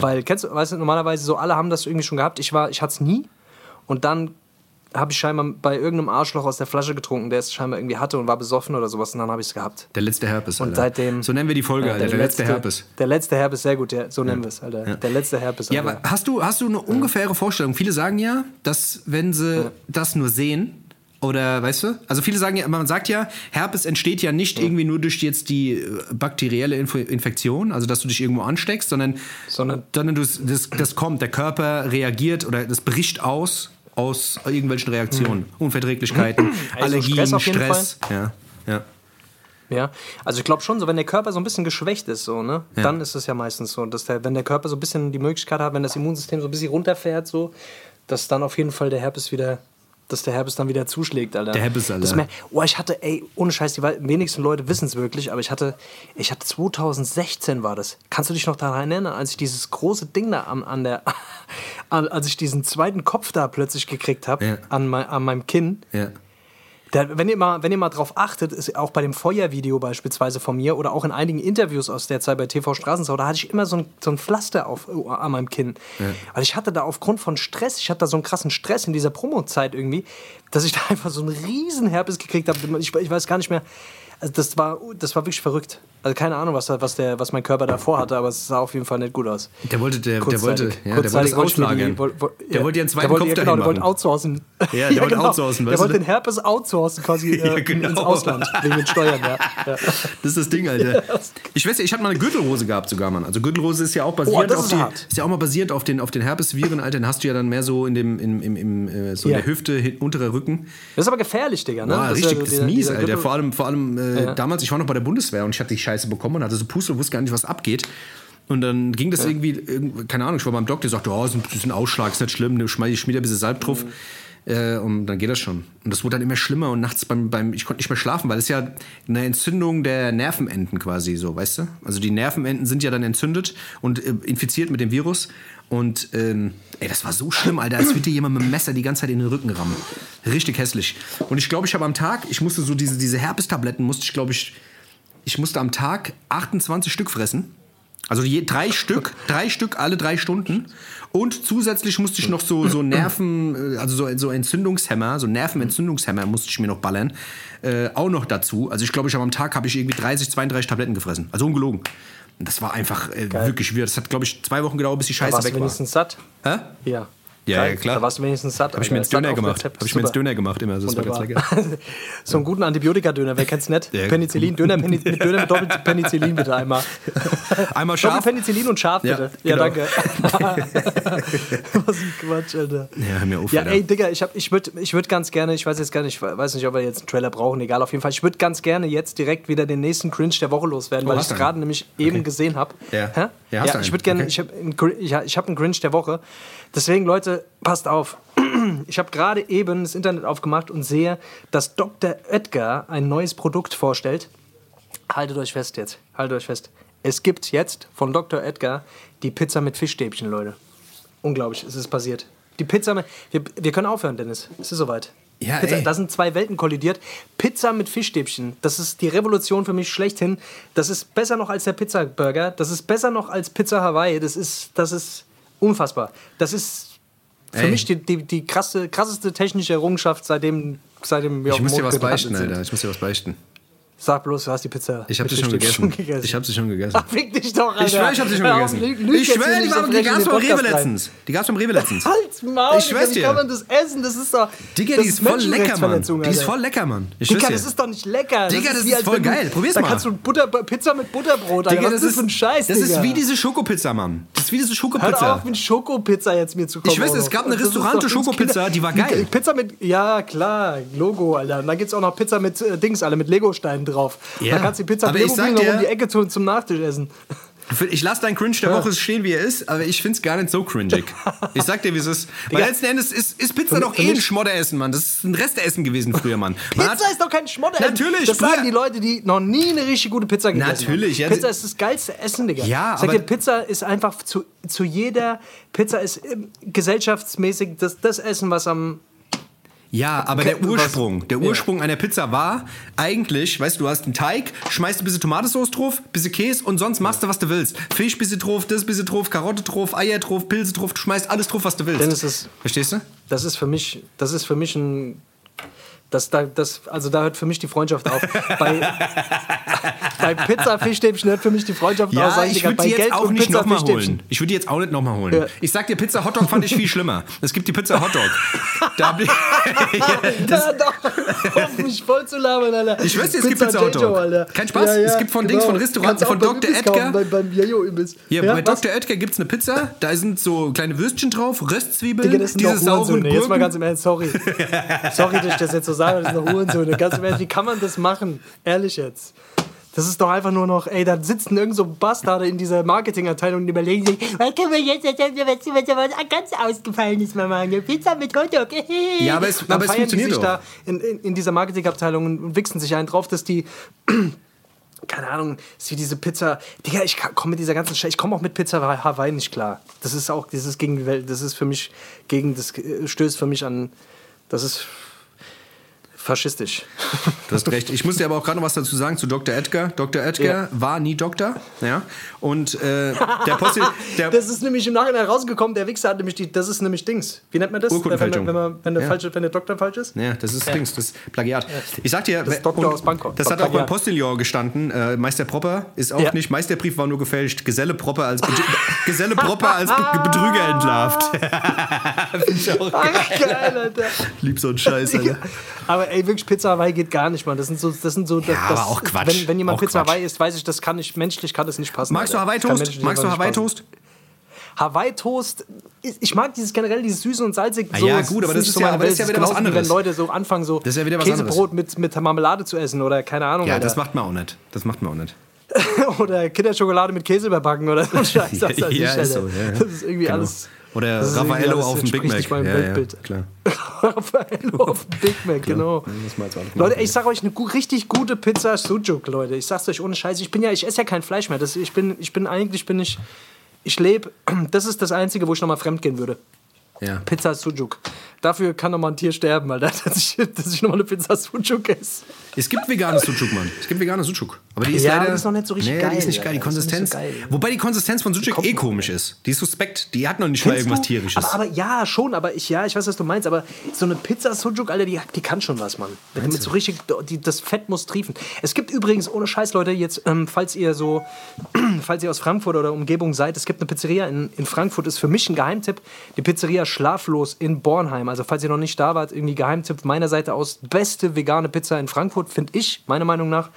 weil kennst du, weißt du, normalerweise so alle haben das irgendwie schon gehabt. Ich war, ich hatte es nie und dann habe ich scheinbar bei irgendeinem Arschloch aus der Flasche getrunken, der es scheinbar irgendwie hatte und war besoffen oder sowas und dann habe ich es gehabt. Der letzte Herpes. Und Alter. seitdem- So nennen wir die Folge, Ja, Alter. Der, letzte, Herpes. Der letzte Herpes, sehr gut, ja, so nennen wir es, Alter. Der letzte Herpes. Ja, aber hast du, hast du eine ungefähre Vorstellung? Viele sagen ja, dass wenn sie das nur sehen, oder weißt du? Also viele sagen ja, man sagt ja, Herpes entsteht ja nicht irgendwie nur durch jetzt die äh, bakterielle Info Infektion, also dass du dich irgendwo ansteckst, sondern, Sondern- sondern du, das, das kommt, der Körper reagiert oder das bricht aus aus irgendwelchen Reaktionen, Unverträglichkeiten, Also Allergien, Stress Stress. Ja, ja. Ja, also ich glaube schon, so wenn der Körper so ein bisschen geschwächt ist, so, ne, dann ist es ja meistens so, dass der, wenn der Körper so ein bisschen die Möglichkeit hat, wenn das Immunsystem so ein bisschen runterfährt, so, dass dann auf jeden Fall der Herpes wieder, dass der Herpes dann wieder zuschlägt, Alter. Der Herpes, Alter. Das mer- oh, ich hatte, ey, ohne Scheiß, die wenigsten Leute wissen es wirklich, aber ich hatte, ich hatte 2016 war das. Kannst du dich noch daran erinnern, als ich dieses große Ding da an, an der, an, als ich diesen zweiten Kopf da plötzlich gekriegt habe, Ja. an, mei- an meinem Kinn? ja. Da, wenn, ihr mal, wenn ihr mal drauf achtet, ist auch bei dem Feuervideo beispielsweise von mir oder auch in einigen Interviews aus der Zeit bei TV Straßensau, da hatte ich immer so ein, so ein Pflaster auf, uh, an meinem Kinn. Ja. Weil ich hatte da aufgrund von Stress, ich hatte da so einen krassen Stress in dieser Promo-Zeit irgendwie, dass ich da einfach so einen riesen Herpes gekriegt habe. Ich, ich weiß gar nicht mehr, also das war, das war wirklich verrückt. Also keine Ahnung, was, was, der, was mein Körper davor hatte, aber es sah auf jeden Fall nicht gut aus. Der wollte, der, der wollte, ja, der wollte es auslagern. Wo, wo, der ja, wollte ja einen zweiten Kopf ja, genau, dahin der wollte outsourcen. Ja, der ja, wollte genau. outsourcen. Der wollte den Herpes outsourcen quasi äh, genau. ins Ausland, wegen den Steuern, ja. Das ist das Ding, Alter. Ich weiß ja, ich hatte mal eine Gürtelrose gehabt sogar, Mann. Also Gürtelrose ist ja auch basierend oh, auf die, ist ja auch mal basiert auf den, auf den Herpesviren, Alter. Den hast du ja dann mehr so in dem, im, im, im äh, so in der Hüfte, unterer Rücken. Das ist aber gefährlich, Digga, ne? Boah, richtig, das ist mies, Alter. Vor allem, vor allem äh, damals, ich war noch bei der Bundeswehr und ich hatte die Scheiße bekommen und hatte so Puste und wusste gar nicht, was abgeht. Und dann ging das ja. irgendwie, keine Ahnung, ich war beim Doktor, der sagte, oh, das ist ein Ausschlag, ist nicht schlimm, ich schmier ein bisschen Salb drauf. Mhm. Äh, und dann geht das schon. Und das wurde dann immer schlimmer und nachts beim, beim ich konnte nicht mehr schlafen, weil es ja eine Entzündung der Nervenenden quasi so, weißt du? Also die Nervenenden sind ja dann entzündet und äh, infiziert mit dem Virus. Und ähm, ey, das war so schlimm, Alter, als würde dir jemand mit dem Messer die ganze Zeit in den Rücken rammen. Richtig hässlich. Und ich glaube, ich habe am Tag, ich musste so diese, diese Herpestabletten, musste ich, glaube ich, ich musste am Tag 28 Stück fressen. Also je, drei Stück, drei Stück alle drei Stunden. Und zusätzlich musste ich noch so, so Nerven, äh, also so, so Entzündungshemmer, so Nervenentzündungshemmer musste ich mir noch ballern. Äh, auch noch dazu. Also ich glaube, ich habe am Tag habe ich irgendwie 30, 32 Tabletten gefressen. Also ungelogen. Und das war einfach äh, wirklich schwierig. Das hat, glaube ich, zwei Wochen gedauert, bis die Scheiße da weg war. wenigstens satt? Hä? Ja. Ja, ja, klar. Da warst du wenigstens satt. Habe ich mir ins Döner gemacht. Habe ich mir ins Döner gemacht immer. Das war ganz lecker. so einen guten Antibiotika-Döner, wer kennt's nicht? Ja. Penicillin, Döner, Peniz mit Döner mit doppelt Penicillin bitte einmal. Einmal scharf. Doppel Penicillin und scharf bitte. Ja, genau. danke. Was ein Quatsch, Alter. Ja, hör mir auf, Ja, ey, Digga, ich, ich würde ich würd ganz gerne, ich weiß jetzt gar nicht, ich weiß nicht, ob wir jetzt einen Trailer brauchen, egal, auf jeden Fall. Ich würde ganz gerne jetzt direkt wieder den nächsten Cringe der Woche loswerden, oh, weil ich es gerade nämlich okay. eben gesehen habe. Ja. Ja, ja ich würde gerne, okay. ich habe ich hab einen Cringe der Woche. Deswegen, Leute, passt auf. Ich habe gerade eben das Internet aufgemacht und sehe, dass Dr. Edgar ein neues Produkt vorstellt. Haltet euch fest jetzt. Haltet euch fest. Es gibt jetzt von Dr. Edgar die Pizza mit Fischstäbchen, Leute. Unglaublich, es ist passiert. Die Pizza mit. Wir, wir können aufhören, Dennis. Es ist soweit. Ja, Pizza, da sind zwei Welten kollidiert. Pizza mit Fischstäbchen, das ist die Revolution für mich schlechthin. Das ist besser noch als der Pizzaburger. Das ist besser noch als Pizza Hawaii. Das ist, das ist unfassbar. Das ist für Ey. mich die, die, die krasse, krasseste technische Errungenschaft, seitdem, seitdem wir Ich muss dir was beichten, Alter. Ich muss dir was beichten. Sag bloß, du hast die Pizza. Ich hab sie schon gegessen. schon gegessen. Ich hab sie schon gegessen. Ach, fick dich doch, Alter. Ich schwör, ich hab sie schon gegessen. Lüg, ich schwör, die, waren, die gab's beim Rewe letztens. Die gab's beim Rewe letztens. Halt's Maul, ich schwör's dir. Wie kann man das essen? Das ist doch. Digga, die ist voll lecker, Mann. Die ist voll lecker, Mann. Ich Digga, das ist doch nicht lecker. Digga, das ist voll geil. Probier's mal. Da kannst du Butter, Pizza mit Butterbrot, Alter. Digga, das ist ein Scheiß, Das ist wie diese Schokopizza, Mann. Das ist wie diese Schokopizza. Hör auf mit Schokopizza jetzt mir zu kommen. Ich weiß, es gab eine Restaurante-Schokopizza, die war geil. Pizza mit, ja klar, Logo, Alter. Und dann gibt's auch noch Pizza mit äh, Dings, alle mit Lego-Steinen drauf. Da kannst du die Pizza sag dir, um die Ecke zu, zum Nachtisch essen. Ich lasse deinen Cringe der Woche stehen, wie er ist, aber ich finde es gar nicht so cringig. Ich sag dir, wie es ist. Weil letzten Endes ist, ist Pizza doch eh ein Schmodderessen, Mann. Das ist ein Restessen gewesen früher, Mann. Man Pizza ist doch kein Schmodderessen. Natürlich. Das sagen die Leute, die noch nie eine richtig gute Pizza gegessen Natürlich, haben. Pizza ist das geilste Essen, Digga. Ja, Sag dir, Pizza ist einfach zu, zu jeder... Pizza ist gesellschaftsmäßig das, das Essen, was am ja, aber okay, der Ursprung, der Ursprung ja. einer Pizza war eigentlich, weißt du, du hast einen Teig, schmeißt ein bisschen Tomatensauce drauf, ein bisschen Käse und sonst machst du, was du willst. Fisch bisschen drauf, das bisschen drauf, Karotte drauf, Eier drauf, Pilze drauf, du schmeißt alles drauf, was du willst. Denn es ist, Verstehst du? Das ist für mich, das ist für mich ein das, das, also da hört für mich die Freundschaft auf. bei, bei Pizza Fischstäbchen hört für mich die Freundschaft ja, auf. Ich würde die jetzt Geld auch nicht nochmal holen. Ich würde die jetzt auch nicht nochmal holen. Ja. Ich sag dir, Pizza Hotdog fand ich viel schlimmer. Es gibt die Pizza Hotdog. da ich, ja, doch, auf mich voll zu labern, Alter. Ich weiß, es gibt Pizza Hotdog. Kein Spaß. Ja, es gibt von genau. Dings, von Restauranten, von Dr. Edgar. Beim, beim ja, bei Dr. Edgar gibt es eine Pizza. Da sind so kleine Würstchen drauf, Röstzwiebeln, Digga, diese sauren Gurken. Jetzt mal ganz im Ernst, sorry. sorry, dass ich das jetzt so sage, das ist. Ganz ehrlich, wie kann man das machen? Ehrlich jetzt. Das ist doch einfach nur noch, ey, da sitzen irgend so Bastarde in dieser Marketingabteilung und überlegen sich, was können wir jetzt, was ganz ausgefallen ist, Mama, eine Pizza mit Hotdog. Ja, aber es, aber es funktioniert sich doch. da in, in, in, dieser Marketingabteilung und wichsen sich einen drauf, dass die keine Ahnung, ist wie diese Pizza. Digga, ich komme mit dieser ganzen Scheiße, ich komme auch mit Pizza Hawaii nicht klar. Das ist auch, das ist gegen die Welt, das ist für mich, gegen, das stößt für mich an, das ist faschistisch. Du hast recht. Ich muss dir aber auch gerade noch was dazu sagen zu Dr. Edgar. Dr. Edgar Ja. war nie Doktor. Ja. Und äh, der Postil. Der, Das ist nämlich im Nachhinein rausgekommen, der Wichser hat nämlich die, das ist nämlich Dings. Wie nennt man das? Wenn, Urkundenfälschung. man, wenn, man, wenn, der Ja. falsche, wenn der Doktor falsch ist? ja, das ist Dings, das ist Plagiat. Ich sag dir, Das Doktor aus Bangkok. das hat auch beim. Postillon gestanden. Äh, Meister Propper ist auch Ja. nicht. Meisterbrief war nur gefälscht. Geselle Propper als Be Geselle Propper als Be Betrüger entlarvt. Find ich auch Ach, geil, Alter. Lieb so ein Scheiß, Alter. Aber ey, wirklich, Pizza Hawaii geht gar nicht, Mann. Das sind so, das sind so, das, aber auch Quatsch. Wenn, wenn jemand Auch Pizza Quatsch. Hawaii isst, weiß ich, das kann nicht, menschlich kann das nicht passen. Magst du Alter. Hawaii Kann Toast? Magst du Hawaii. Toast? Hawaii Toast, ich mag dieses generell, dieses süße und salzige. Ah so, ja, gut, aber das ist ja- meine aber das ist ja wieder was anderes. Wenn Leute so anfangen, so Das ist ja wieder was Käsebrot mit, mit Marmelade zu essen oder keine Ahnung. Ja, Alter. das macht man auch nicht. Das macht man auch nicht. oder Kinderschokolade mit Käse überbacken oder so ein Scheiß. Das, Ja, ist, ja, ist so, ja, ja. das ist irgendwie Genau. alles. Oder Raffaello auf dem Big Mac. Ja, Weltbild. Ja, klar. Raffaello auf dem Big Mac, genau. Leute, ich sag euch, eine richtig gute Pizza Sujuk, Leute. Ich sag's euch ohne Scheiße. Ich bin ja, ich esse ja kein Fleisch mehr. Das, ich bin, ich bin eigentlich, bin ich, ich lebe, das ist das Einzige, wo ich nochmal fremd gehen würde. Ja. Pizza Sujuk. Dafür kann noch mal ein Tier sterben, Alter, dass ich, dass ich nochmal eine Pizza Sujuk esse. Es gibt vegane Sucuk, Mann. Es gibt vegane Sucuk. Aber die ist Ja, leider. die ist noch nicht so richtig nee, geil, Die ist nicht geil, die Konsistenz. so geil. Wobei die Konsistenz von Sucuk eh komisch ist. Die ist suspekt. Die hat noch nicht mal Kennst irgendwas du? Tierisches. Aber, aber ja, schon, aber ich, ja, ich weiß, was du meinst, aber so eine Pizza Sujuk, Alter, die, die kann schon was, Mann. Mit, mit so richtig, die, das Fett muss triefen. Es gibt übrigens, ohne Scheiß, Leute, jetzt, ähm, falls ihr so, falls ihr aus Frankfurt oder Umgebung seid, es gibt eine Pizzeria in, in Frankfurt, ist für mich ein Geheimtipp, die Pizzeria Schlaflos in Bornheim. Also, falls ihr noch nicht da wart, irgendwie Geheimtipp meiner Seite aus, beste vegane Pizza in Frankfurt, finde ich, meiner Meinung nach.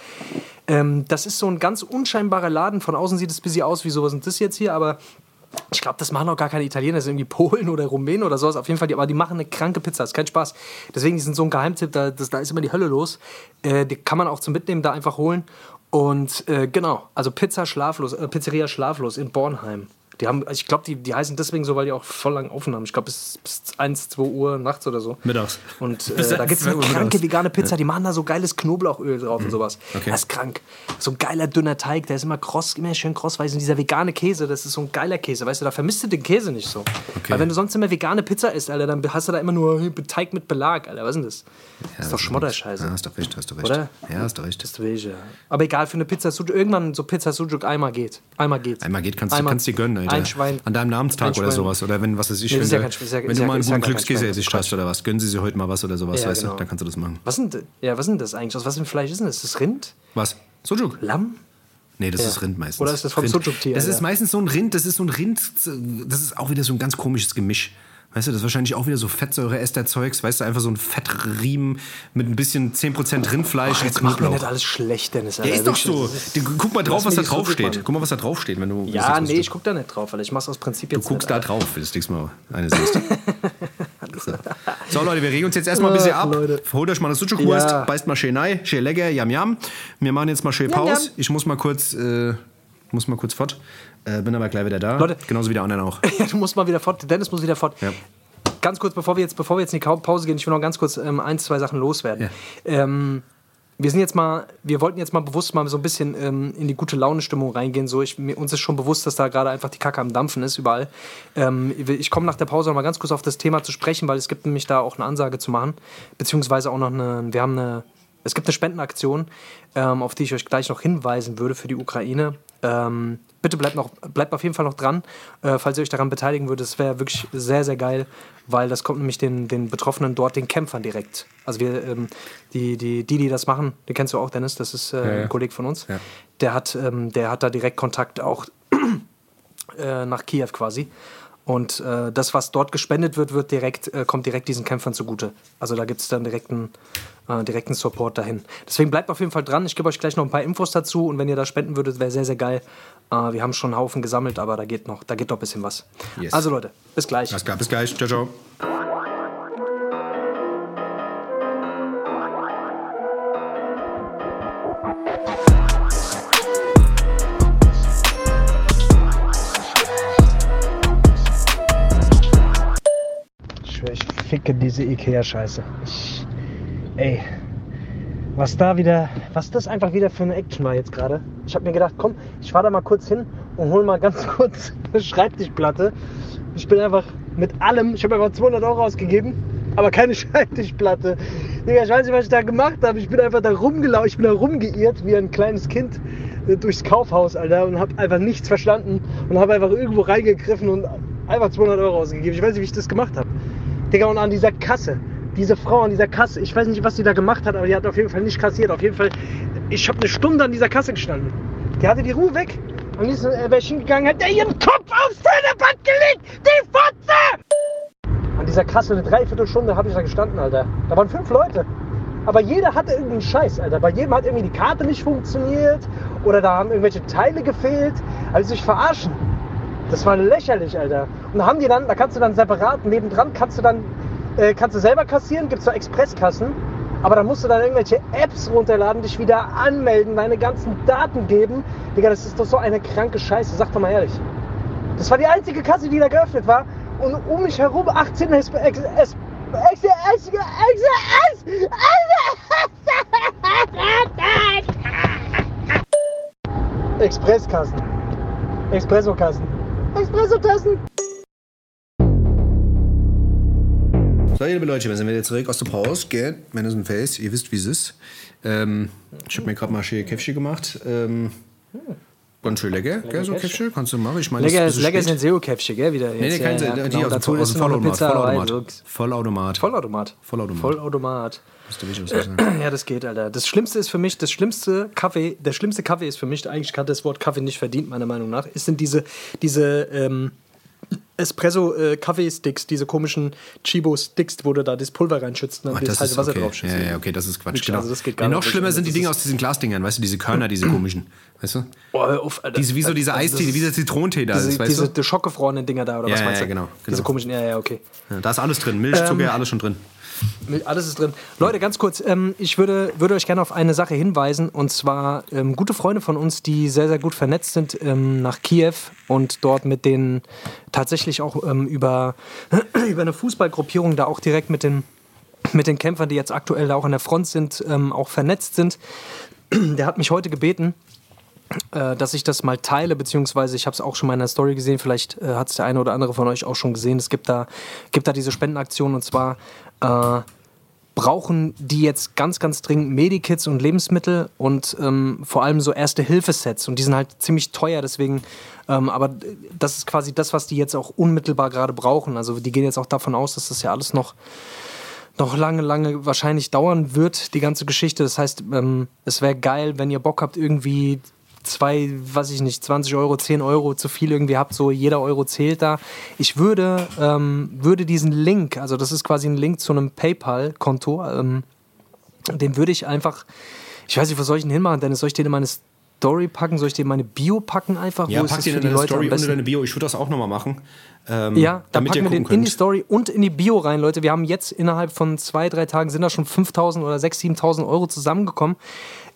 Ähm, das ist so ein ganz unscheinbarer Laden. Von außen sieht es ein bisschen aus wie sowas und das jetzt hier, aber ich glaube, das machen auch gar keine Italiener, das sind irgendwie Polen oder Rumänen oder sowas. Auf jeden Fall, die, aber die machen eine kranke Pizza, ist kein Spaß. Deswegen, die sind so ein Geheimtipp, da, das, da ist immer die Hölle los. Äh, die kann man auch zum Mitnehmen da einfach holen. Und äh, genau, also Pizza Schlaflos, äh, Pizzeria Schlaflos in Bornheim. Die haben, ich glaube, die, die heißen deswegen so, weil die auch voll lang offen haben. Ich glaube, bis, bis 1, 2 Uhr nachts oder so. Mittags. Und äh, da 1, gibt es 2 eine kranke mittags. vegane Pizza, die machen da so geiles Knoblauchöl drauf und sowas. Mhm. Okay. Das ist krank. So ein geiler dünner Teig, der ist immer kross, immer schön kross, weil dieser vegane Käse, das ist so ein geiler Käse, weißt du, da vermisst du den Käse nicht so. Weil wenn du sonst immer vegane Pizza isst, Alter, dann hast du da immer nur Teig mit Belag, Alter, was ist denn das? das ist doch Schmodderscheiße. Ja, hast du recht, hast du recht. Oder? Ja, hast du recht. Ja. Aber egal, für eine Pizza Sujuk, irgendwann so Pizza Sujuk einmal geht. Einmal geht. Einmal geht, kannst du Einmal kannst dir gönnen, Alter. Ein Schwein. An deinem Namenstag oder sowas. Oder wenn, was weiß ich, Nee, wenn, ist ja du- kein ist ja- wenn ist du ja- mal einen ist ja guten Glückskäse ist hast oder was, gönnen sie sich heute mal was oder sowas, Ja, weißt genau. du? Dann kannst du das machen. Was sind, ja, was sind das eigentlich? Aus was für ein Fleisch ist denn das? Ist das Rind? Was? Sujuk? Lamm? Nee, das Ja. ist Rind meistens. Oder ist das vom Rind. Sujuk-Tier, Das ist Alter? meistens so ein Rind, das ist so ein Rind, das ist auch wieder so ein ganz komisches Gemisch. Weißt du, das ist wahrscheinlich auch wieder so Fettsäure-Ester-Zeugs, weißt du, einfach so ein Fettriemen mit ein bisschen 10% Rindfleisch Ach, und jetzt mach mir nicht alles schlecht, Dennis. Ja, Alter. ist doch so. das Guck mal drauf, was da draufsteht. Mann. Guck mal, was da draufsteht, wenn du. das Ja, nee, ich guck da nicht drauf, weil ich mach's aus Prinzip jetzt Du guckst nicht. da drauf, wenn du das nächste Mal eine siehst. so. so, Leute, wir regen uns jetzt erstmal ein bisschen ab. Leute. Holt euch mal eine Sucuk-Wurst, Ja. beißt mal schön rein, schön lecker, yam yam. Wir machen jetzt mal schön Pause. Ich muss mal kurz, äh, muss mal kurz fort. Äh, bin aber gleich wieder da. Leute. Genauso wie der anderen auch. Ja, du musst mal wieder fort. Dennis muss wieder fort. Ja. Ganz kurz, bevor wir jetzt, bevor wir jetzt in die Pause gehen, ich will noch ganz kurz ähm, ein, zwei Sachen loswerden. Ähm, wir sind jetzt mal, wir wollten jetzt mal bewusst mal so ein bisschen ähm, in die gute Laune-Stimmung reingehen. So, ich, mir, uns ist schon bewusst, dass da gerade einfach die Kacke am Dampfen ist überall. Ähm, ich komme nach der Pause noch mal ganz kurz auf das Thema zu sprechen, weil es gibt nämlich da auch eine Ansage zu machen, beziehungsweise auch noch eine, wir haben eine, es gibt eine Spendenaktion, ähm, auf die ich euch gleich noch hinweisen würde für die Ukraine. Ähm, bitte bleibt, noch, bleibt auf jeden Fall noch dran, äh, falls ihr euch daran beteiligen würdet. Das wäre wirklich sehr, sehr geil, weil das kommt nämlich den, den Betroffenen dort, den Kämpfern direkt. Also wir, ähm, die, die, die, die das machen, den kennst du auch, Dennis, das ist äh, ja. ein Kollege von uns. Ja. Der, hat, ähm, der hat da direkt Kontakt auch äh, nach Kiew quasi. Und äh, das, was dort gespendet wird, wird direkt, äh, kommt direkt diesen Kämpfern zugute. Also da gibt es dann direkten, äh, direkten Support dahin. Deswegen bleibt auf jeden Fall dran. Ich gebe euch gleich noch ein paar Infos dazu und wenn ihr da spenden würdet, wäre sehr, sehr geil. Äh, wir haben schon einen Haufen gesammelt, aber da geht noch, da geht noch ein bisschen was. Yes. Also Leute, bis gleich. Alles klar, bis gleich. Ciao, ciao. Ficke diese Ikea-Scheiße. Ey, was da wieder, was das einfach wieder für eine Action war jetzt gerade. Ich habe mir gedacht, komm, ich fahr da mal kurz hin und hol mal ganz kurz eine Schreibtischplatte. Ich bin einfach mit allem, ich habe einfach 200 Euro ausgegeben. aber keine Schalltischplatte. Digga, ich weiß nicht, was ich da gemacht habe. Ich bin einfach da rumgelaufen, ich bin da rumgeirrt wie ein kleines Kind äh, durchs Kaufhaus, Alter, und habe einfach nichts verstanden und habe einfach irgendwo reingegriffen und einfach 200 Euro ausgegeben. Ich weiß nicht, wie ich das gemacht habe. Digga, und an dieser Kasse, diese Frau an dieser Kasse, ich weiß nicht, was sie da gemacht hat, aber die hat auf jeden Fall nicht kassiert. Auf jeden Fall, ich habe eine Stunde an dieser Kasse gestanden. Die hatte die Ruhe weg. Am liebsten wäre ich hingegangen, hätte ihren Kopf aufs Telefon gelegt, die Fotze! An dieser Kasse eine Dreiviertelstunde habe ich da gestanden, Alter. Da waren fünf Leute. Aber jeder hatte irgendwie einen Scheiß, Alter. Bei jedem hat irgendwie die Karte nicht funktioniert oder da haben irgendwelche Teile gefehlt. Also sich verarschen. Das war lächerlich, Alter. Und da haben die dann, da kannst du dann separat, nebendran kannst du dann, äh, kannst du selber kassieren, gibt es so Expresskassen. Aber dann musst du dann irgendwelche Apps runterladen, dich wieder anmelden, deine ganzen Daten geben. Digga, das ist doch so eine kranke Scheiße, sag doch mal ehrlich. Das war die einzige Kasse, die da geöffnet war. Und um mich herum 18 Ex Ex Ex Ex Ex Ex Expresskassen. Expressokassen. Expressotassen. So, liebe Leute, wir sind wieder zurück aus der Pause, gell? Manners and Face, ihr wisst, wie es ist. Ähm, ich habe mir gerade mal schön Käffchen gemacht. Ähm, ganz schön lecker, gell, so Käffchen, kannst du machen. Ich meine, Lecker, das ist lecker sind SEO-Käffchen, gell? Wieder Nee, nee, kein, ja, ja, die genau. aus dem ist Vollautomat. Vollautomat. Vollautomat. Vollautomat. Vollautomat. Vollautomat. Ich was sagen. Ja, das geht, Alter. Das Schlimmste ist für mich, das schlimmste Kaffee, der schlimmste Kaffee ist für mich, eigentlich hat das Wort Kaffee nicht verdient, meiner Meinung nach, es sind diese, diese ähm, Espresso-Kaffee-Sticks, diese komischen Chibo-Sticks, wo du da das Pulver reinschützt und dann Ach, das heiße Wasser okay. draufschützt. Ja, ja, okay, das ist Quatsch. Wirklich, Genau. also das geht gar nee, noch nicht. schlimmer sind die Dinge ist- aus diesen Glasdingern, weißt du, diese Körner, diese komischen. Weißt du? Oh, auf, Alter. Diese, wie so diese Also Eistee, ist- wie der Zitronentee da Diese, ist, weißt diese du? die schockgefrorenen Dinger da, oder Ja, was ja, meinst du? ja, genau, Diese genau. komischen, ja, ja, okay. Ja, da ist alles drin. Milch, Ähm, Zucker, alles schon drin. Alles ist drin. Leute, ganz kurz, ähm, ich würde, würde euch gerne auf eine Sache hinweisen. Und zwar ähm, gute Freunde von uns, die sehr, sehr gut vernetzt sind ähm, nach Kiew und dort mit den tatsächlich auch ähm, über, über eine Fußballgruppierung da auch direkt mit den, mit den Kämpfern, die jetzt aktuell da auch an der Front sind, ähm, auch vernetzt sind. Der hat mich heute gebeten, äh, dass ich das mal teile, beziehungsweise ich habe es auch schon mal in der Story gesehen, vielleicht äh, hat es der eine oder andere von euch auch schon gesehen. Es gibt da, gibt da diese Spendenaktion und zwar äh, brauchen die jetzt ganz, ganz dringend Medikits und Lebensmittel und ähm, vor allem so Erste-Hilfe-Sets und die sind halt ziemlich teuer, deswegen, ähm, aber das ist quasi das, was die jetzt auch unmittelbar gerade brauchen. Also die gehen jetzt auch davon aus, dass das ja alles noch noch lange, lange wahrscheinlich dauern wird, die ganze Geschichte. Das heißt, ähm, es wäre geil, wenn ihr Bock habt, irgendwie zwei, weiß ich nicht, 20 Euro, 10 Euro zu viel irgendwie habt, so jeder Euro zählt da. Ich würde, ähm, würde diesen Link, also das ist quasi ein Link zu einem PayPal-Konto, ähm, den würde ich einfach, ich weiß nicht, was soll ich denn hinmachen, Dennis? Soll ich den in meine Story packen? Soll ich den in meine Bio packen einfach? Ja, Wo pack den in deine Leute Story unter besten? deine Bio. Ich würde das auch nochmal machen. Ähm, Ja, dann damit packen ihr wir den gucken in die könnt. Story und in die Bio rein, Leute. Wir haben jetzt innerhalb von zwei, drei Tagen sind da schon 5.000 oder 6.000, 7.000 Euro zusammengekommen.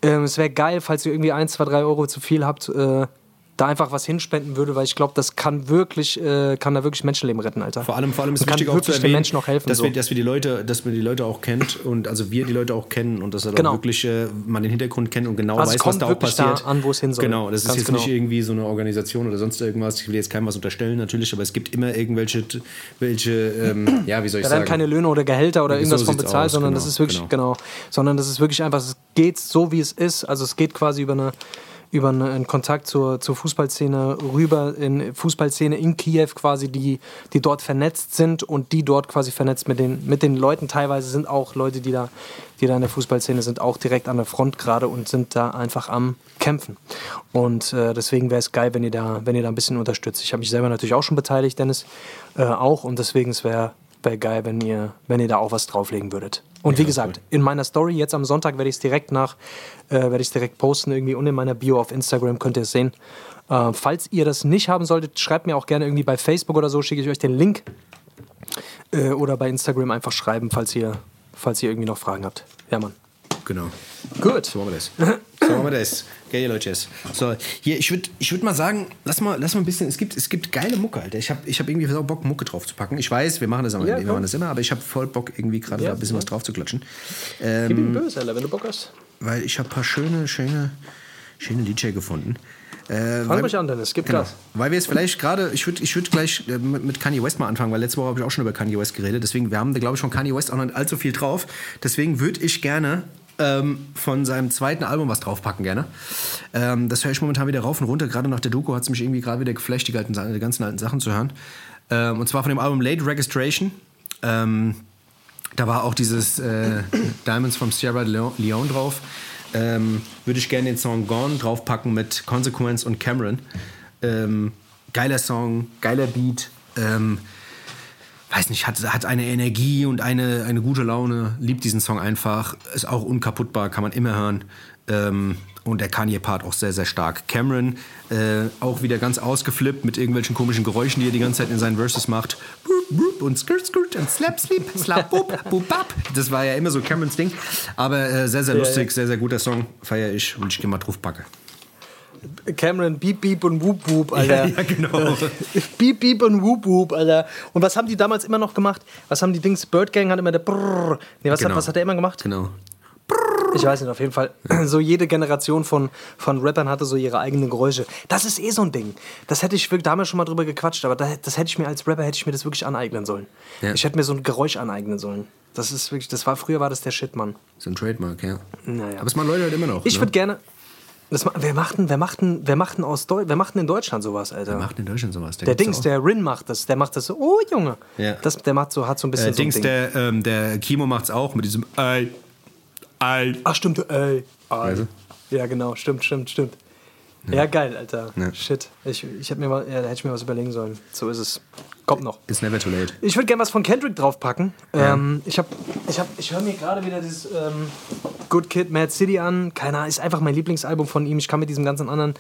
Ähm, es wäre geil, falls ihr irgendwie 1, 2, 3 Euro zu viel habt, äh, da einfach was hinspenden würde, weil ich glaube, das kann wirklich, äh, kann da wirklich Menschenleben retten, Alter. Vor allem, vor allem ist kann wichtig auch zu erwähnen, Menschen auch helfen. dass, so. wir, dass, wir die Leute, dass wir die Leute auch kennt und also wir die Leute auch kennen und dass er Genau. wirklich äh, man den Hintergrund kennt und genau Also es weiß, was da auch wirklich da passiert. an, wo es hin soll. Genau, das ist Ganz jetzt genau. nicht irgendwie so eine Organisation oder sonst irgendwas. Ich will jetzt keinem was unterstellen natürlich, aber es gibt immer irgendwelche, welche, ähm, ja, wie soll ich Da sagen? werden keine Löhne oder Gehälter oder So irgendwas von sieht's bezahlt, aus, sondern genau, das ist wirklich, genau. genau. sondern das ist wirklich einfach, es geht so, wie es ist. Also es geht quasi über eine über eine, einen Kontakt zur, zur Fußballszene rüber, in Fußballszene in Kiew quasi, die, die dort vernetzt sind und die dort quasi vernetzt mit den, mit den Leuten. Teilweise sind auch Leute, die da, die da in der Fußballszene sind, auch direkt an der Front gerade und sind da einfach am Kämpfen. Und äh, deswegen wäre es geil, wenn ihr, da, wenn ihr da ein bisschen unterstützt. Ich habe mich selber natürlich auch schon beteiligt, Dennis, äh, auch. Und deswegen es wäre wäre geil, wenn ihr, wenn ihr da auch was drauflegen würdet. Und wie gesagt, in meiner Story jetzt am Sonntag werde ich es direkt nach, äh, werde ich direkt posten irgendwie und in meiner Bio auf Instagram könnt ihr es sehen. Äh, falls ihr das nicht haben solltet, schreibt mir auch gerne irgendwie bei Facebook oder so, schicke ich euch den Link. Äh, oder bei Instagram einfach schreiben, falls ihr, falls ihr irgendwie noch Fragen habt. Ja, Mann. Genau. Gut. So machen wir das. So machen wir das. Geil, Leute. So, hier, ich würde ich würd mal sagen, lass mal, lass mal ein bisschen, es gibt, es gibt geile Mucke, Alter. Ich habe ich hab irgendwie so Bock, Mucke drauf zu packen. Ich weiß, wir machen das, aber, Ja, wir machen das immer, aber ich habe voll Bock, irgendwie gerade Ja, da ein bisschen ja. was drauf zu klatschen. Gib Ähm, ihm böse, Alter, wenn du Bock hast. weil ich habe ein paar schöne, schöne, schöne Liedchen gefunden. Äh, Fang ruhig an, Dennis, gib genau, Gas. Weil wir es vielleicht gerade, ich würde ich würd gleich äh, mit, mit Kanye West mal anfangen, weil letzte Woche habe ich auch schon über Kanye West geredet. Deswegen, wir haben da, glaube ich, von Kanye West auch noch nicht allzu viel drauf. Deswegen würde ich gerne ähm, von seinem zweiten Album was draufpacken gerne. Ähm, das höre ich momentan wieder rauf und runter. Gerade nach der Doku hat es mich irgendwie gerade wieder geflasht, die, alten, die ganzen alten Sachen zu hören. Ähm, und zwar von dem Album Late Registration. Ähm, da war auch dieses äh, Diamonds from Sierra Leone drauf. Ähm, Würde ich gerne den Song Gone draufpacken mit Consequence und Cameron. Ähm, geiler Song, geiler Beat. Weiß nicht, hat, hat eine Energie und eine, eine gute Laune. Liebt diesen Song einfach. Ist auch unkaputtbar, kann man immer hören. Ähm, und der Kanye-Part auch sehr, sehr stark. Cameron äh, auch wieder ganz ausgeflippt mit irgendwelchen komischen Geräuschen, die er die ganze Zeit in seinen Verses macht. Boop, boop und skirt, skirt und slap, sleep, slap, boop, boop, bap. Das war ja immer so Camerons Ding. Aber äh, sehr, sehr lustig, sehr, sehr guter Song. Feier ich und ich gehe mal drauf packe. Cameron, Beep Beep und Whoop Whoop, Alter. Ja, ja, genau. Beep Beep und Whoop Whoop, Alter. Und was haben die damals immer noch gemacht? Was haben die Dings? Bird Gang hat immer der Brrrr. Nee, was, Genau. hat, was hat er immer gemacht? Genau. Ich weiß nicht, auf jeden Fall. So jede Generation von, von Rappern hatte so ihre eigenen Geräusche. Das ist eh so ein Ding. Das hätte ich wirklich damals schon mal drüber gequatscht, aber da, das hätte ich mir als Rapper hätte ich mir das wirklich aneignen sollen. Ja. Ich hätte mir so ein Geräusch aneignen sollen. Das ist wirklich, das war früher war das der Shit, Mann. So ein Trademark, ja. Naja. Aber es machen Leute halt immer noch. Ich ne? würde gerne. Das, wer macht denn, wer macht denn, wer macht denn aus Deu wer macht denn in Deutschland sowas, Alter? Wer macht in Deutschland sowas? der gibt's Dings, auch. der Rin macht das, der macht das so, oh Junge. Ja. Das, der macht so, hat so ein bisschen Äh, so Dings, Ding. der, ähm, der Kimo macht's auch mit diesem Ei, Ei. Ach stimmt, ey. Ah, Weißt Ja, genau, stimmt, stimmt, stimmt. Ja, geil, Alter. Ja. Shit. Ich, ich hätte mir, mal- ja, da hätte ich mir was überlegen sollen. So ist es. Kommt noch. It's never too late. Ich würde gerne was von Kendrick draufpacken. Ähm, ich hab, ich, hab, ich höre mir gerade wieder dieses ähm, Good Kid, Mad City an. Keine Ahnung, ist einfach mein Lieblingsalbum von ihm. Ich kann mit diesem ganzen anderen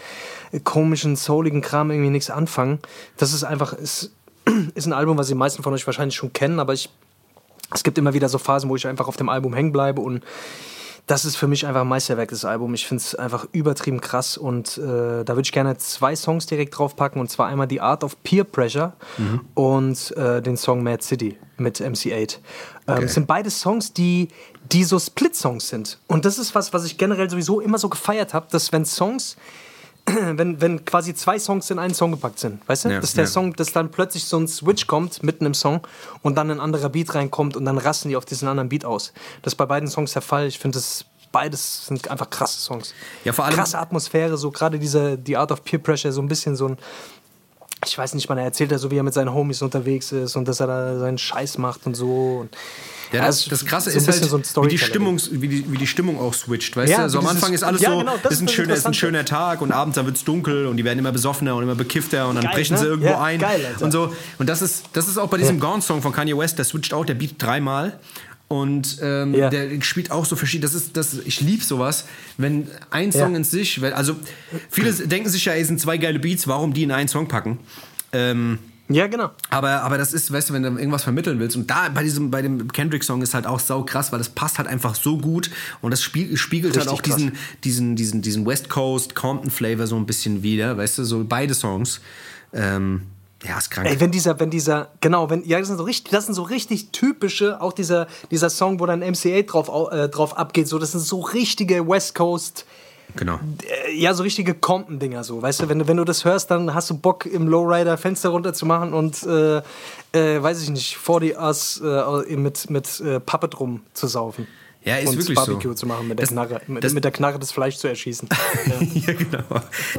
äh, komischen, souligen Kram irgendwie nichts anfangen. Das ist einfach, ist, ist ein Album, was die meisten von euch wahrscheinlich schon kennen, aber ich, es gibt immer wieder so Phasen, wo ich einfach auf dem Album hängen bleibe und das ist für mich einfach ein Meisterwerk, das Album. Ich finde es einfach übertrieben krass und äh, da würde ich gerne zwei Songs direkt draufpacken und zwar einmal die Art of Peer Pressure und äh, den Song Mad City mit MC8. Ähm, es sind beide Songs, die, die so Split-Songs sind und das ist was, was ich generell sowieso immer so gefeiert habe, dass wenn Songs wenn, wenn quasi zwei Songs in einen Song gepackt sind, weißt du? Ja, dass der ja. Song, dass dann plötzlich so ein Switch kommt mitten im Song und dann ein anderer Beat reinkommt und dann rasten die auf diesen anderen Beat aus. Das ist bei beiden Songs der Fall. Ich finde, das beides sind einfach krasse Songs. Ja, vor allem- krasse Atmosphäre, so gerade diese die Art of Peer Pressure, so ein bisschen so ein ich weiß nicht, man er erzählt ja so, wie er mit seinen Homies unterwegs ist und dass er da seinen Scheiß macht und so. Und Ja, das, das Krasse so ist halt, so wie, die Storytelling. Stimmung, wie, die, wie die Stimmung auch switcht. Weißt Ja, du? So am Anfang ist alles ja, so, genau, das ist, ein schöner, ist ein schöner Tag und abends dann wird es dunkel und die werden immer besoffener und immer bekiffter und dann Geil, brechen ne? sie irgendwo Ja, ein. geil, und so. Und das ist, das ist auch bei diesem Gone-Song von Kanye West, der switcht auch, der Beat dreimal. Und ähm, Ja. der spielt auch so verschieden. Das ist, das, ich liebe sowas, wenn ein Song Ja. in sich, also viele denken sich ja, es sind zwei geile Beats, warum die in einen Song packen. Ähm, ja, genau. aber, aber das ist, weißt du, wenn du irgendwas vermitteln willst. Und da bei diesem, bei dem Kendrick-Song ist halt auch sau krass, weil das passt halt einfach so gut. Und das spiegelt, spiegelt halt auch diesen, diesen, diesen, diesen West Coast Compton-Flavor so ein bisschen wieder, weißt du, so beide Songs. Ähm, ja, ist krank. Ey, wenn dieser, wenn dieser, genau, wenn, ja, das sind so richtig, das sind so richtig typische, auch dieser, dieser Song, wo dann MC8 drauf, au- äh, drauf abgeht, so, das sind so richtige West Coast, genau. äh, ja, so richtige Compton-Dinger, so, weißt du, wenn du, wenn du das hörst, dann hast du Bock, im Lowrider Fenster runterzumachen und, äh, äh, weiß ich nicht, 40 Us äh, mit, mit äh, Puppet rum zu saufen. Ja, ist wirklich Barbecue so. zu machen, mit der, Das- Knarre, mit, das- mit der Knarre das Fleisch zu erschießen. ja. ja, genau.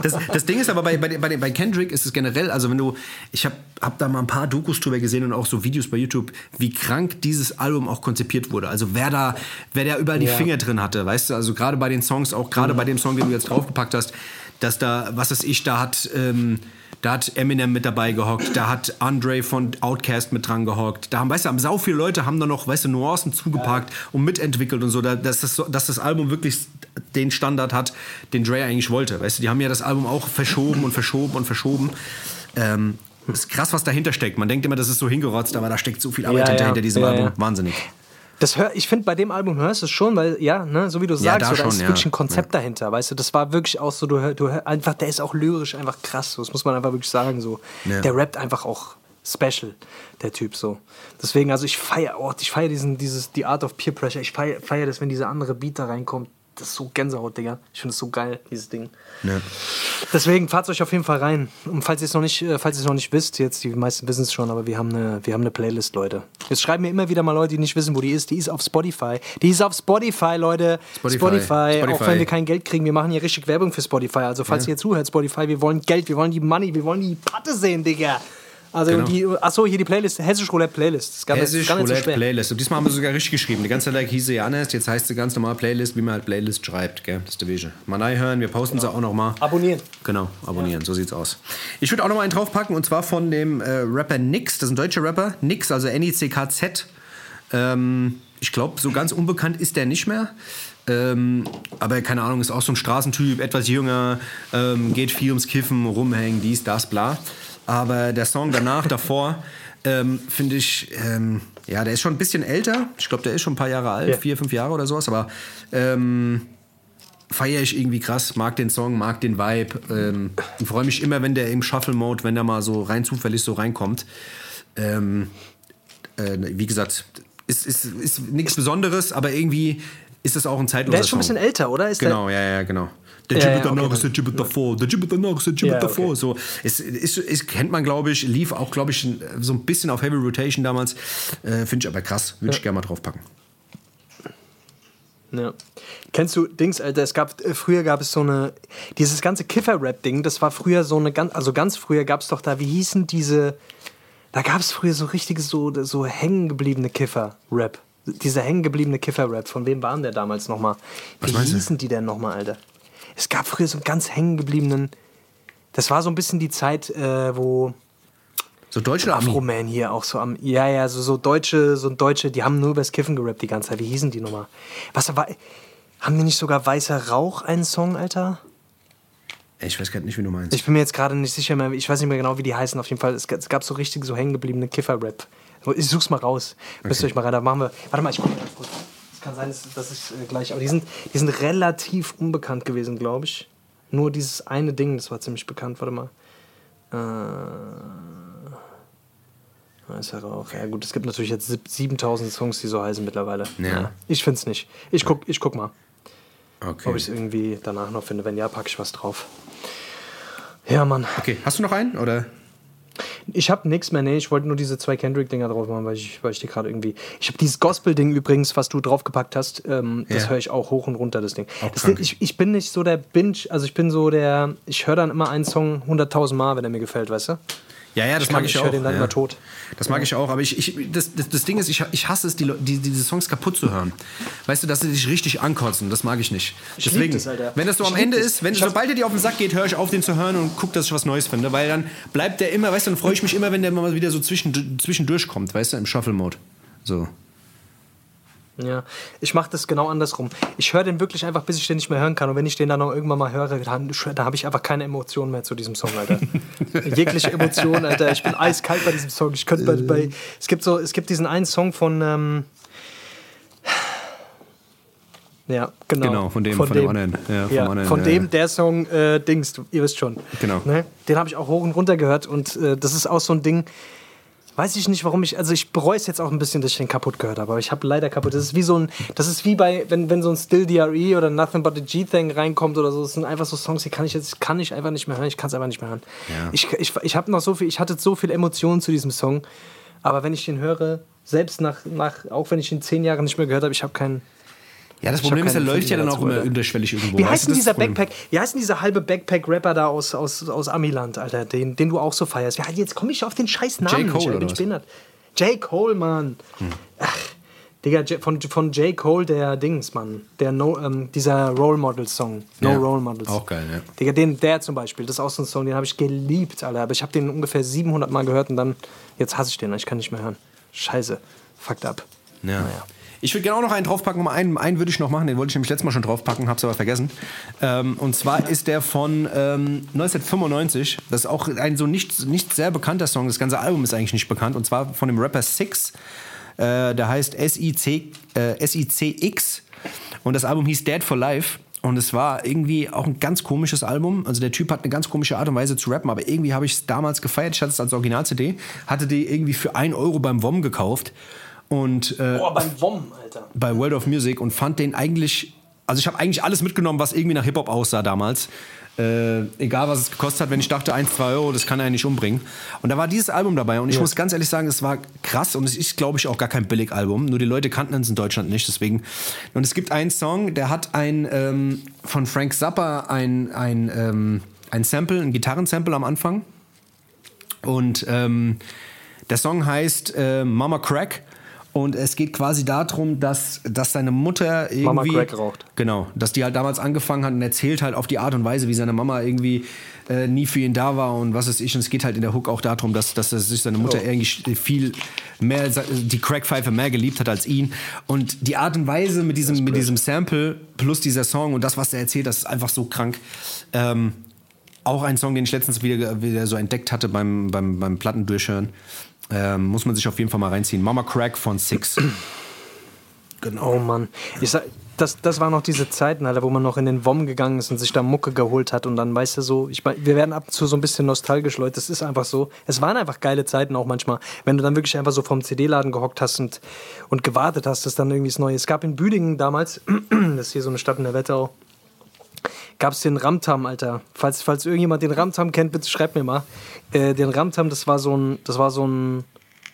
Das, das Ding ist aber bei, bei, bei, bei Kendrick ist es generell, also wenn du, ich habe hab da mal ein paar Dokus drüber gesehen und auch so Videos bei YouTube, wie krank dieses Album auch konzipiert wurde. Also wer da, wer da überall die Ja. Finger drin hatte, weißt du, also gerade bei den Songs, auch gerade bei dem Song, den du jetzt draufgepackt hast, dass da, was weiß ich, da hat, ähm, da hat Eminem mit dabei gehockt, da hat Andre von Outkast mit dran gehockt. Da haben, weißt du, haben sau viele Leute haben da noch, weißt du, Nuancen zugepackt und mitentwickelt und so, da, dass, das, dass das Album wirklich den Standard hat, den Dre eigentlich wollte. Weißt du, die haben ja das Album auch verschoben und verschoben und verschoben. Ähm, ist krass, was dahinter steckt. Man denkt immer, das ist so hingerotzt, aber da steckt so viel Arbeit Ja, hinter, ja. hinter diesem Ja, Album. ja. Wahnsinnig. Das hör, ich finde, bei dem Album hörst du es schon, weil, ja, ne, so wie du Ja, sagst, da so, da schon, ist ja. wirklich ein Konzept dahinter, weißt du, das war wirklich auch so, du, hör, du hör, einfach, der ist auch lyrisch einfach krass, so, das muss man einfach wirklich sagen, so. Ja. Der rappt einfach auch special, der Typ, so. Deswegen, also ich feiere, oh, ich feiere diesen, dieses, die Art of Peer Pressure, ich feiere feier das, wenn dieser andere Beat da reinkommt, das ist so Gänsehaut, Digga. Ich finde es so geil, dieses Ding. Ja. Deswegen fahrt euch auf jeden Fall rein. Und falls ihr es noch nicht, äh, falls ihr noch nicht wisst, jetzt die meisten wissen es schon, aber wir haben eine, wir haben eine Playlist, Leute. Jetzt schreiben mir immer wieder mal Leute, die nicht wissen, wo die ist. Die ist auf Spotify. Die ist auf Spotify, Leute. Spotify. Spotify. Spotify. Auch wenn wir kein Geld kriegen, wir machen hier richtig Werbung für Spotify. Also falls ihr zuhört, Spotify, wir wollen Geld, wir wollen die Money, wir wollen die Patte sehen, Digga. Also Genau. die, achso, hier die Playlist, Hessisch Roulette Playlist. Das gar Hessisch gar so Roulette schwer. Playlist. Und diesmal haben wir sogar richtig geschrieben. Die ganze Zeit hieß sie Janis, jetzt heißt sie ganz normal Playlist, wie man halt Playlist schreibt. Gell? Das ist der Wege. Mal hören, wir posten sie auch noch mal. Abonnieren. Genau, abonnieren, so sieht's aus. Ich würde auch noch mal einen draufpacken und zwar von dem äh, Rapper Nix, das ist ein deutscher Rapper, Nix, also N-I-C-K-Z. Ähm, ich glaube, so ganz unbekannt ist der nicht mehr. Ähm, aber keine Ahnung, ist auch so ein Straßentyp, etwas jünger, ähm, geht viel ums Kiffen, rumhängen, dies, das, bla. Aber der Song danach, davor, ähm, finde ich, ähm, ja, der ist schon ein bisschen älter. Ich glaube, der ist schon ein paar Jahre alt, Ja. vier, fünf Jahre oder sowas. Aber ähm, feiere ich irgendwie krass, mag den Song, mag den Vibe. Ähm, und freue mich immer, wenn der im Shuffle-Mode, wenn der mal so rein zufällig so reinkommt. Ähm, äh, wie gesagt, ist, ist, ist nichts Besonderes, aber irgendwie ist das auch ein zeitloser Der ist schon ein bisschen älter, oder? Ist Genau, ja, ja, genau. Der danach okay, ist der Gibbet davor, der Gibbet danach ist der Gibbet Ja, okay. davor. So, es, ist, es kennt man, glaube ich, lief auch, glaube ich, so ein bisschen auf Heavy Rotation damals. Äh, Finde ich aber krass, würde ich gerne mal draufpacken. Ja. Kennst du Dings, Alter? Es gab äh, früher gab es so eine dieses ganze Kiffer-Rap-Ding. Das war früher so eine ganz, also ganz früher gab es doch da. Wie hießen diese? Da gab es früher so richtige so so hängengebliebene Kiffer-Rap. Dieser hängengebliebene Kiffer-Rap. Von wem waren der damals noch mal? Was Wie hießen die denn noch mal, Alter? Es gab früher so einen ganz hängengebliebenen. Das war so ein bisschen die Zeit, äh, wo So Deutsch oder Ami? Afro-Man hier auch so am. Ja, ja, so, so Deutsche, so Deutsche, die haben nur übers Kiffen gerappt die ganze Zeit. Wie hießen die nochmal? Was war. Haben die nicht sogar Weißer Rauch einen Song, Alter? Ich weiß gerade nicht, wie du meinst. Ich bin mir jetzt gerade nicht sicher mehr, ich weiß nicht mehr genau, wie die heißen. Auf jeden Fall, es, gab- so richtig so hängengebliebene Kiffer-Rap. Ich such's mal raus. Müsst ihr euch mal rein. Da machen wir. Warte mal, ich gucke mal kurz. Es kann sein, dass, ich äh, gleich. Aber die sind, die sind relativ unbekannt gewesen, glaube ich. Nur dieses eine Ding, das war ziemlich bekannt. Warte mal. Äh, Weißer Rauch. Ja, gut, es gibt natürlich jetzt sieb- 7000 Songs, die so heißen mittlerweile. Ja. Ich find's nicht. Ich guck, ich guck mal, Okay. ob ich es irgendwie danach noch finde. Wenn ja, packe ich was drauf. Ja, Mann. okay, hast du noch einen? Oder? Ich habe nichts mehr, nee, ich wollte nur diese zwei Kendrick-Dinger drauf machen, weil ich, weil ich die gerade irgendwie. Ich habe dieses Gospel-Ding übrigens, was du draufgepackt hast, ähm, das Ja. höre ich auch hoch und runter, das Ding. Das ich, ich bin nicht so der Binge, also ich bin so der. Ich höre dann immer einen Song 100.000 Mal, wenn er mir gefällt, weißt du? Ja, ja, das Ich mag kann- ich, ich auch. den dann ja. immer tot. Das mag ich auch, aber ich, ich, das, das, das Ding ist, ich, ich hasse es, die, die, diese Songs kaputt zu hören. Weißt du, dass sie dich richtig ankotzen, das mag ich nicht. Ich lieb das, wenn das so am Ende das. ist, wenn, sobald er dir auf den Sack geht, höre ich auf, den zu hören und guck, dass ich was Neues finde, weil dann bleibt der immer, weißt du, dann freue ich mich immer, wenn der mal wieder so zwischen, zwischendurch kommt, weißt du, im Shuffle-Mode. So. Ja, ich mache das genau andersrum. Ich höre den wirklich einfach, bis ich den nicht mehr hören kann. Und wenn ich den dann noch irgendwann mal höre, dann, dann habe ich einfach keine Emotionen mehr zu diesem Song, Alter. Jegliche Emotion, Alter. Ich bin eiskalt bei diesem Song. Ich könnte bei, bei es gibt so, es gibt diesen einen Song von ähm, ja, genau. Genau, von dem- von dem anderen. Ja, Ja, anderen, von ja, dem, der Song, äh, Dings, ihr wisst schon. Genau. Ne? Den habe ich auch hoch und runter gehört und äh, das ist auch so ein Ding, Weiß ich nicht, warum ich. Also ich bereue es jetzt auch ein bisschen, dass ich den kaputt gehört habe. Aber ich habe leider kaputt. Das ist wie so ein. Das ist wie bei, wenn, wenn so ein Still DRE oder Nothing But a G-Thing reinkommt oder so. Das sind einfach so Songs, die kann ich jetzt kann ich einfach nicht mehr hören. Ich kann es einfach nicht mehr hören. Ja. Ich, ich, ich habe noch so viel, ich hatte so viel Emotionen zu diesem Song. Aber wenn ich den höre, selbst nach, nach auch wenn ich ihn zehn Jahre nicht mehr gehört habe, ich habe keinen. Ja, das Problem ist, er läuft ja dann auch immer unterschwellig irgendwo. Wie heißt denn dieser. Backpack? Wie heißt denn dieser halbe Backpack-Rapper da aus, aus, aus Amiland, Alter, den, den du auch so feierst? Ja, jetzt komme ich auf den scheiß Namen J. Cole bin ich behindert. J. Cole, Mann. Ach, Digga, von, von J. Cole, der Dings, Mann. Der no, ähm, dieser Role Model-Song. No Ja, Role Models. auch geil, ja. Digga, den, der zum Beispiel, das ist auch so ein Song, den habe ich geliebt, Alter. Aber ich habe den ungefähr 700 Mal gehört und dann, jetzt hasse ich den, ich kann nicht mehr hören. Scheiße. Fucked up. Ja. Naja. Ich würde gerne auch noch einen draufpacken. Einen, einen würde ich noch machen, den wollte ich nämlich letztes Mal schon draufpacken, hab's aber vergessen. Ähm, und zwar ist der von ähm, 1995. Das ist auch ein so nicht, nicht sehr bekannter Song. Das ganze Album ist eigentlich nicht bekannt. Und zwar von dem Rapper Six. Äh, der heißt SIC, äh, SICX. Und das Album hieß Dead for Life. Und es war irgendwie auch ein ganz komisches Album. Also der Typ hat eine ganz komische Art und Weise zu rappen, aber irgendwie habe ich es damals gefeiert. Ich hatte es als Original-CD, hatte die irgendwie für 1 Euro beim WOM gekauft. Und äh, Boah, beim WOM, Alter. bei World of Music und fand den eigentlich also ich habe eigentlich alles mitgenommen, was irgendwie nach Hip-Hop aussah damals. Äh, egal was es gekostet hat, wenn ich dachte, 1, 2 Euro, das kann er nicht umbringen. Und da war dieses Album dabei und ich ja. muss ganz ehrlich sagen, es war krass und es ist, glaube ich, auch gar kein Billig-Album. Nur die Leute kannten es in Deutschland nicht, deswegen. Und es gibt einen Song, der hat ein ähm, von Frank Zappa ein, ein, ähm, ein Sample, ein Gitarrensample am Anfang. Und ähm, der Song heißt äh, Mama Crack. Und es geht quasi darum, dass, dass seine Mutter irgendwie. Mama Crack raucht. Genau, dass die halt damals angefangen hat und erzählt halt auf die Art und Weise, wie seine Mama irgendwie äh, nie für ihn da war und was weiß ich. Und es geht halt in der Hook auch darum, dass, dass sich seine Mutter oh. irgendwie viel mehr, die Crackpfeife mehr geliebt hat als ihn. Und die Art und Weise mit diesem, mit diesem Sample plus dieser Song und das, was er erzählt, das ist einfach so krank. Ähm, auch ein Song, den ich letztens wieder, wieder so entdeckt hatte beim, beim, beim Plattendurchhören. Ähm, muss man sich auf jeden Fall mal reinziehen. Mama Crack von Six. genau. Oh Mann. Ich sag, das, das waren noch diese Zeiten, Alter, wo man noch in den WOM gegangen ist und sich da Mucke geholt hat und dann, weißt du, so, ich mein, wir werden ab und zu so ein bisschen nostalgisch, Leute, das ist einfach so. Es waren einfach geile Zeiten auch manchmal, wenn du dann wirklich einfach so vom CD-Laden gehockt hast und, und gewartet hast, dass dann irgendwie das Neue. Es gab in Büdingen damals, das ist hier so eine Stadt in der Wetterau, gab es den Ramtam, Alter. Falls, falls irgendjemand den Ramtam kennt, bitte schreibt mir mal. Äh, den Ramtam, das war so ein, das war so ein,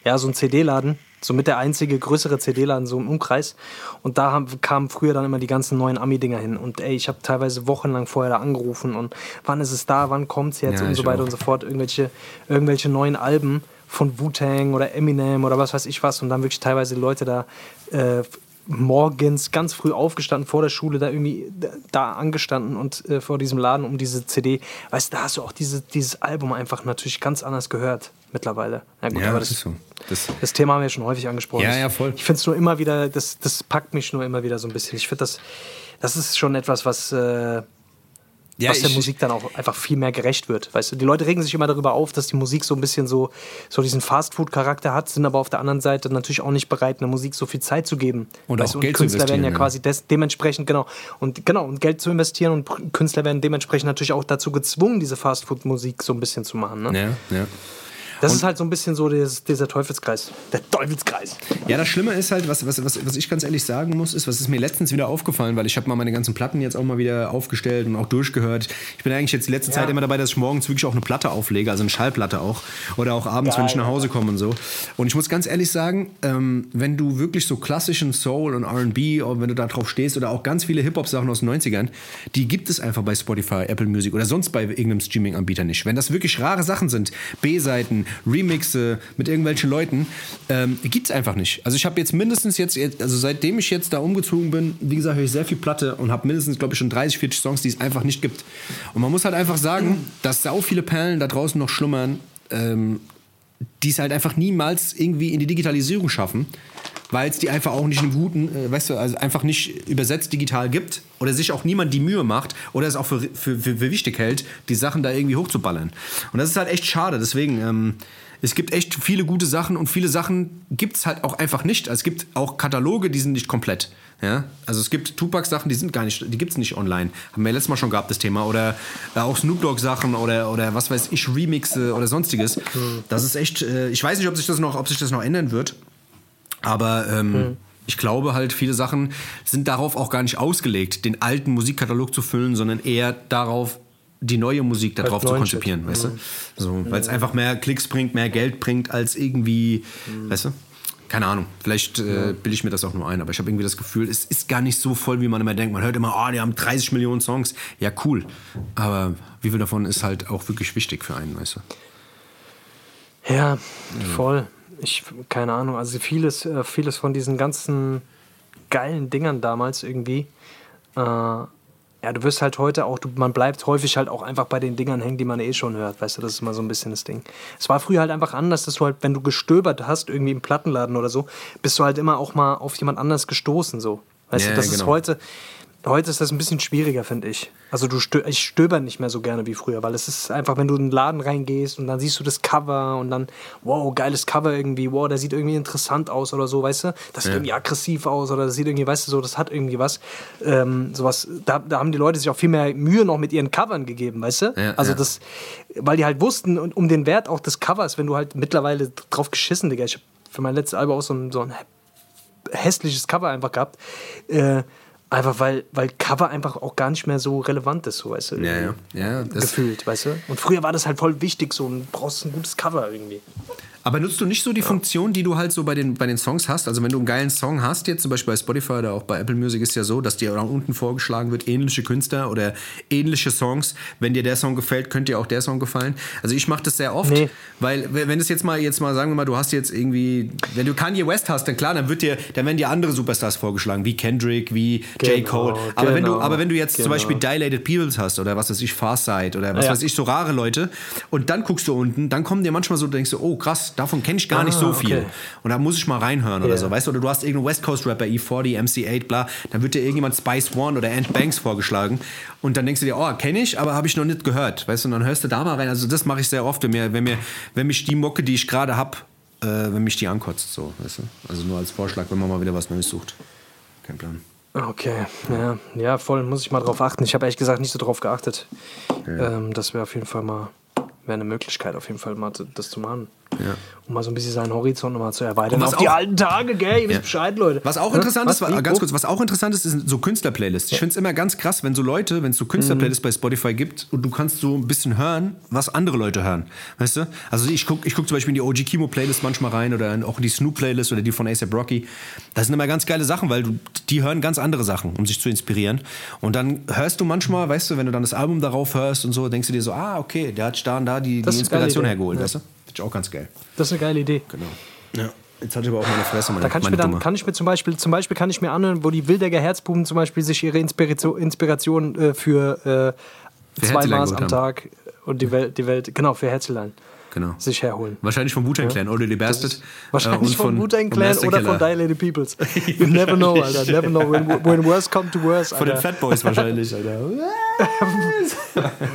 ja, so ein CD-Laden. Somit der einzige größere CD-Laden so im Umkreis. Und da haben, kamen früher dann immer die ganzen neuen Ami-Dinger hin. Und ey, ich habe teilweise wochenlang vorher da angerufen und wann ist es da, wann kommt es jetzt ja, und so weiter auch. und so fort. Irgendwelche, irgendwelche neuen Alben von Wu-Tang oder Eminem oder was weiß ich was. Und dann wirklich teilweise Leute da äh, morgens ganz früh aufgestanden, vor der Schule da irgendwie da angestanden und äh, vor diesem Laden um diese CD. Weißt du, da hast du auch diese, dieses Album einfach natürlich ganz anders gehört mittlerweile. Ja, gut, ja, aber das, das, ist so. Das, das, Thema haben wir schon häufig angesprochen. Ja, ja, voll. Ich finde es nur immer wieder, das, das packt mich nur immer wieder so ein bisschen. Ich finde, das, das ist schon etwas, was. Äh, ja, was der Musik dann auch einfach viel mehr gerecht wird. Weißt du, die Leute regen sich immer darüber auf, dass die Musik so ein bisschen so, so diesen Fastfood-Charakter hat, sind aber auf der anderen Seite natürlich auch nicht bereit, einer Musik so viel Zeit zu geben. Und weißt, auch und Geld Künstler zu werden ja quasi des, dementsprechend, genau, und genau, und Geld zu investieren und Künstler werden dementsprechend natürlich auch dazu gezwungen, diese Fastfood-Musik so ein bisschen zu machen. Ne? Ja, ja. Das und ist halt so ein bisschen so des, dieser Teufelskreis. Der Teufelskreis. Ja, das Schlimme ist halt, was, was, was, was ich ganz ehrlich sagen muss, ist, was ist mir letztens wieder aufgefallen, weil ich habe mal meine ganzen Platten jetzt auch mal wieder aufgestellt und auch durchgehört. Ich bin eigentlich jetzt die letzte ja. Zeit immer dabei, dass ich morgens wirklich auch eine Platte auflege, also eine Schallplatte auch. Oder auch abends, Geil, wenn ich nach Hause komme und so. Und ich muss ganz ehrlich sagen, ähm, wenn du wirklich so klassischen Soul und RB, wenn du da drauf stehst, oder auch ganz viele Hip-Hop-Sachen aus den 90ern, die gibt es einfach bei Spotify, Apple Music oder sonst bei irgendeinem Streaming-Anbieter nicht. Wenn das wirklich rare Sachen sind, B-Seiten, Remixe mit irgendwelchen Leuten, ähm, gibt es einfach nicht. Also ich habe jetzt mindestens jetzt, also seitdem ich jetzt da umgezogen bin, wie gesagt, höre ich sehr viel Platte und habe mindestens, glaube ich, schon 30, 40 Songs, die es einfach nicht gibt. Und man muss halt einfach sagen, dass sau viele Perlen da draußen noch schlummern, ähm, die es halt einfach niemals irgendwie in die Digitalisierung schaffen weil es die einfach auch nicht einen guten, äh, weißt du, also einfach nicht übersetzt digital gibt oder sich auch niemand die Mühe macht oder es auch für, für, für, für wichtig hält, die Sachen da irgendwie hochzuballern. Und das ist halt echt schade. Deswegen, ähm, es gibt echt viele gute Sachen und viele Sachen gibt es halt auch einfach nicht. Also es gibt auch Kataloge, die sind nicht komplett. Ja? Also es gibt Tupac-Sachen, die sind gar nicht, die gibt es nicht online. Haben wir letztes Mal schon gehabt, das Thema. Oder äh, auch Snoop Dogg-Sachen oder, oder was weiß ich, Remixe oder sonstiges. Das ist echt, äh, ich weiß nicht, ob sich das noch, ob sich das noch ändern wird. Aber ähm, mhm. ich glaube halt, viele Sachen sind darauf auch gar nicht ausgelegt, den alten Musikkatalog zu füllen, sondern eher darauf, die neue Musik darauf zu konzipieren, weißt du? Mhm. So, weil es einfach mehr Klicks bringt, mehr Geld bringt, als irgendwie, mhm. weißt du? Keine Ahnung, vielleicht äh, bilde ich mir das auch nur ein, aber ich habe irgendwie das Gefühl, es ist gar nicht so voll, wie man immer denkt. Man hört immer, oh, die haben 30 Millionen Songs. Ja, cool. Aber wie viel davon ist halt auch wirklich wichtig für einen, weißt du? Ja, voll ich, keine Ahnung, also vieles, äh, vieles von diesen ganzen geilen Dingern damals irgendwie, äh, ja, du wirst halt heute auch, du, man bleibt häufig halt auch einfach bei den Dingern hängen, die man eh schon hört, weißt du, das ist immer so ein bisschen das Ding. Es war früher halt einfach anders, dass du halt, wenn du gestöbert hast, irgendwie im Plattenladen oder so, bist du halt immer auch mal auf jemand anders gestoßen, so. Weißt ja, du, das genau. ist heute, Heute ist das ein bisschen schwieriger, finde ich. Also du stö ich stöber nicht mehr so gerne wie früher, weil es ist einfach, wenn du in den Laden reingehst und dann siehst du das Cover und dann, wow, geiles Cover irgendwie, wow, der sieht irgendwie interessant aus oder so, weißt du? Das sieht ja. irgendwie aggressiv aus oder das sieht irgendwie, weißt du, so, das hat irgendwie was. Ähm, sowas, da, da haben die Leute sich auch viel mehr Mühe noch mit ihren Covern gegeben, weißt du? Ja, also ja. das, weil die halt wussten und um den Wert auch des Covers, wenn du halt mittlerweile drauf geschissen, Digga, ich hab für mein letztes Album auch so ein, so ein hässliches Cover einfach gehabt. Äh, Einfach weil, weil Cover einfach auch gar nicht mehr so relevant ist, so weißt du. Ja, ja. ja das Gefühlt, weißt du? Und früher war das halt voll wichtig, so ein brauchst ein gutes Cover irgendwie. Aber nutzt du nicht so die Funktion, die du halt so bei den, bei den Songs hast? Also wenn du einen geilen Song hast, jetzt zum Beispiel bei Spotify oder auch bei Apple Music ist ja so, dass dir unten vorgeschlagen wird, ähnliche Künstler oder ähnliche Songs. Wenn dir der Song gefällt, könnte dir auch der Song gefallen. Also ich mache das sehr oft, Nee. weil wenn es jetzt mal, jetzt mal, sagen wir mal, du hast jetzt irgendwie, wenn du Kanye West hast, dann klar, dann wird dir, dann werden dir andere Superstars vorgeschlagen, wie Kendrick, wie J. Genau, Cole. Aber wenn du, genau, aber wenn du jetzt zum genau. Beispiel Dilated Peoples hast oder was weiß ich, Farsight oder was Ja. weiß ich, so rare Leute und dann guckst du unten, dann kommen dir manchmal so, denkst du, oh krass, davon kenne ich gar nicht Ah, so viel. okay. Und da muss ich mal reinhören oder Ja. so, weißt du? Oder du hast irgendeinen West Coast Rapper, E40, MC8, bla, dann wird dir irgendjemand Spice One oder Ant Banks vorgeschlagen und dann denkst du dir, oh, kenne ich, aber habe ich noch nicht gehört, weißt du? Und dann hörst du da mal rein. Also das mache ich sehr oft, wenn mir, wenn mir, wenn mich die Mucke, die ich gerade habe, äh, wenn mich die ankotzt, so, weißt du? Also nur als Vorschlag, wenn man mal wieder was Neues sucht. Kein Plan. Okay, ja, ja, voll, muss ich mal drauf achten. Ich habe ehrlich gesagt nicht so drauf geachtet. Ähm, das wäre auf jeden Fall mal, wäre eine Möglichkeit, auf jeden Fall mal das zu machen. Ja. Um mal so ein bisschen seinen Horizont mal zu erweitern. Auf die auch- alten Tage, gell? Ihr wisst Ja. Bescheid, Leute. Was auch interessant ist, Was? ganz kurz, was auch interessant ist, sind so Künstlerplaylists. Ich finde es immer ganz krass, wenn so Leute, wenn es so Künstlerplaylists bei Spotify gibt und du kannst so ein bisschen hören, was andere Leute hören. Weißt du? Also ich gucke ich guck zum Beispiel in die OG Kimo Playlist manchmal rein oder in- auch in die Snoop Playlist oder die von ASAP Rocky. Das sind immer ganz geile Sachen, weil du, die hören ganz andere Sachen, um sich zu inspirieren. Und dann hörst du manchmal, weißt du, wenn du dann das Album darauf hörst und so, denkst du dir so, ah, okay, der hat da und da die, die Inspiration hergeholt, Ja. weißt du? Finde ich auch ganz geil. Das ist eine geile Idee. Genau. Ja. Jetzt hatte ich aber auch meine Fresse, meine, Da kann ich meine mir dann, Dumme. kann ich mir zum Beispiel, zum Beispiel kann ich mir anhören, wo die Wildecker Herzbuben zum Beispiel sich ihre Inspiration, Inspiration äh, für äh, zwei Herzelein Maß geholt am haben. Tag und die Welt, die Welt, genau, für Herzelein Genau. sich herholen. Wahrscheinlich vom Wu-Tang Clan, oder die Bastard. Wahrscheinlich äh, von Wu-Tang Clan oder von Dilated Peoples. You never know, Alter. Never know. When, when worse come to worse, Von den. Fat Boys wahrscheinlich, Alter.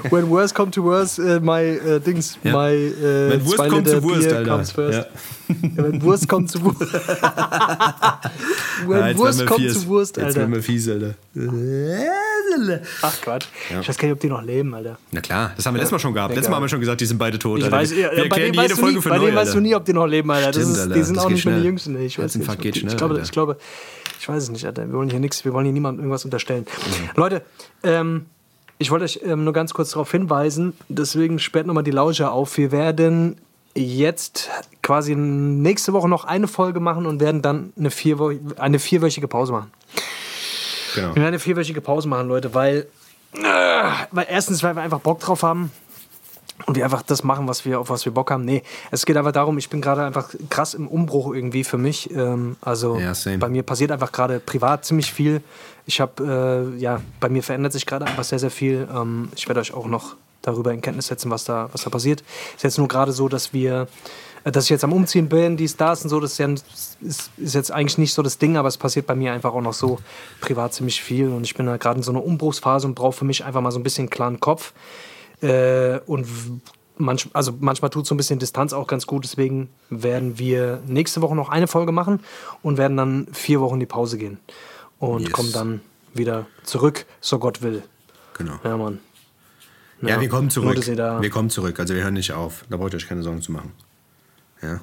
When worse come to worse, äh, my äh, Dings, Ja. my äh, Wenn Liter zu Wurst, Bier Alter. comes first. Ja. Wenn Wurst kommt zu Wurst. Ja, When jetzt Wurst kommt zu Wurst, Jetzt Alter. werden wir fies, Alter. Ach Quatsch. Ich weiß gar nicht, ob die noch leben, Alter. Na klar, das haben wir letztes Mal schon gehabt. Letztes Mal haben wir schon gesagt, die sind beide tot. Ich Alter. weiß, wir ja, bei jede weißt du, Folge nie, für bei neu, denen weißt du nie, ob die noch leben, Alter. Das Stimmt, ist, Alter. die sind Das auch nicht mehr die. Jüngsten. Ich weiß nicht. geht schnell, ich, glaube, ich glaube, ich weiß es nicht, Alter. Wir wollen hier nichts, wir wollen hier niemandem irgendwas unterstellen. Mhm. Leute, ähm, ich wollte euch ähm, nur ganz kurz darauf hinweisen, deswegen sperrt nochmal die Lauscher auf. Wir werden jetzt quasi nächste Woche noch eine Folge machen und werden dann eine, vierwo eine vierwöchige Pause machen. Genau. Wir werden eine vierwöchige Pause machen, Leute, weil, äh, weil erstens, weil wir einfach Bock drauf haben und wir einfach das machen, was wir, auf was wir Bock haben. Nee, es geht einfach darum, ich bin gerade einfach krass im Umbruch irgendwie für mich. Ähm, also Ja, bei mir passiert einfach gerade privat ziemlich viel. Ich habe, äh, ja, bei mir verändert sich gerade einfach sehr, sehr viel. Ähm, ich werde euch auch noch darüber in Kenntnis setzen, was da, was da passiert. Ist jetzt nur gerade so, dass wir, dass ich jetzt am Umziehen bin, dies, das und so, das ist, ja, ist, ist jetzt eigentlich nicht so das Ding, aber es passiert bei mir einfach auch noch so privat ziemlich viel und ich bin da gerade in so einer Umbruchsphase und brauche für mich einfach mal so ein bisschen einen klaren Kopf. Äh, und manch, also manchmal tut so ein bisschen Distanz auch ganz gut. Deswegen werden wir nächste Woche noch eine Folge machen und werden dann vier Wochen in die Pause gehen. Und Yes. kommen dann wieder zurück, so Gott will. genau. Ja, Mann. Ja, wir kommen zurück. Wir kommen zurück. Also wir hören nicht auf. Da braucht ihr euch keine Sorgen zu machen. Ja.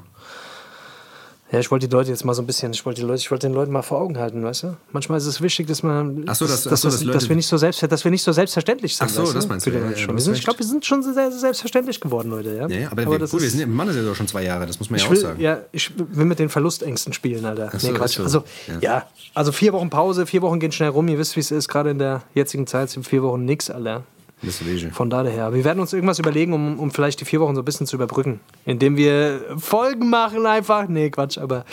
Ja, ich wollte die Leute jetzt mal so ein bisschen, ich wollte die Leute, ich wollte den Leuten mal vor Augen halten, weißt du? Manchmal ist es wichtig, dass man, so, dass, so, wir nicht so selbst, dass wir nicht so selbstverständlich sind. Ach so, weißt das meinst du, ja, ja, wir sind, ich glaube, wir sind schon sehr, sehr selbstverständlich geworden, Leute. Ja, Ja, ja, aber, aber wir, gut, wir ist, sind, wir machen das ja doch schon zwei Jahre, das muss man ja ich auch will, sagen. ja, ich will mit den Verlustängsten spielen, Alter. Ach so, nee, Quatsch. so. Also, Ja. ja. also vier Wochen Pause, vier Wochen gehen schnell rum. Ihr wisst, wie es ist. Gerade in der jetzigen Zeit sind vier Wochen nix, Alter. Das ist Wege. Von daher. Wir werden uns irgendwas überlegen, um, um vielleicht die vier Wochen so ein bisschen zu überbrücken. Indem wir Folgen machen einfach. Nee, Quatsch, aber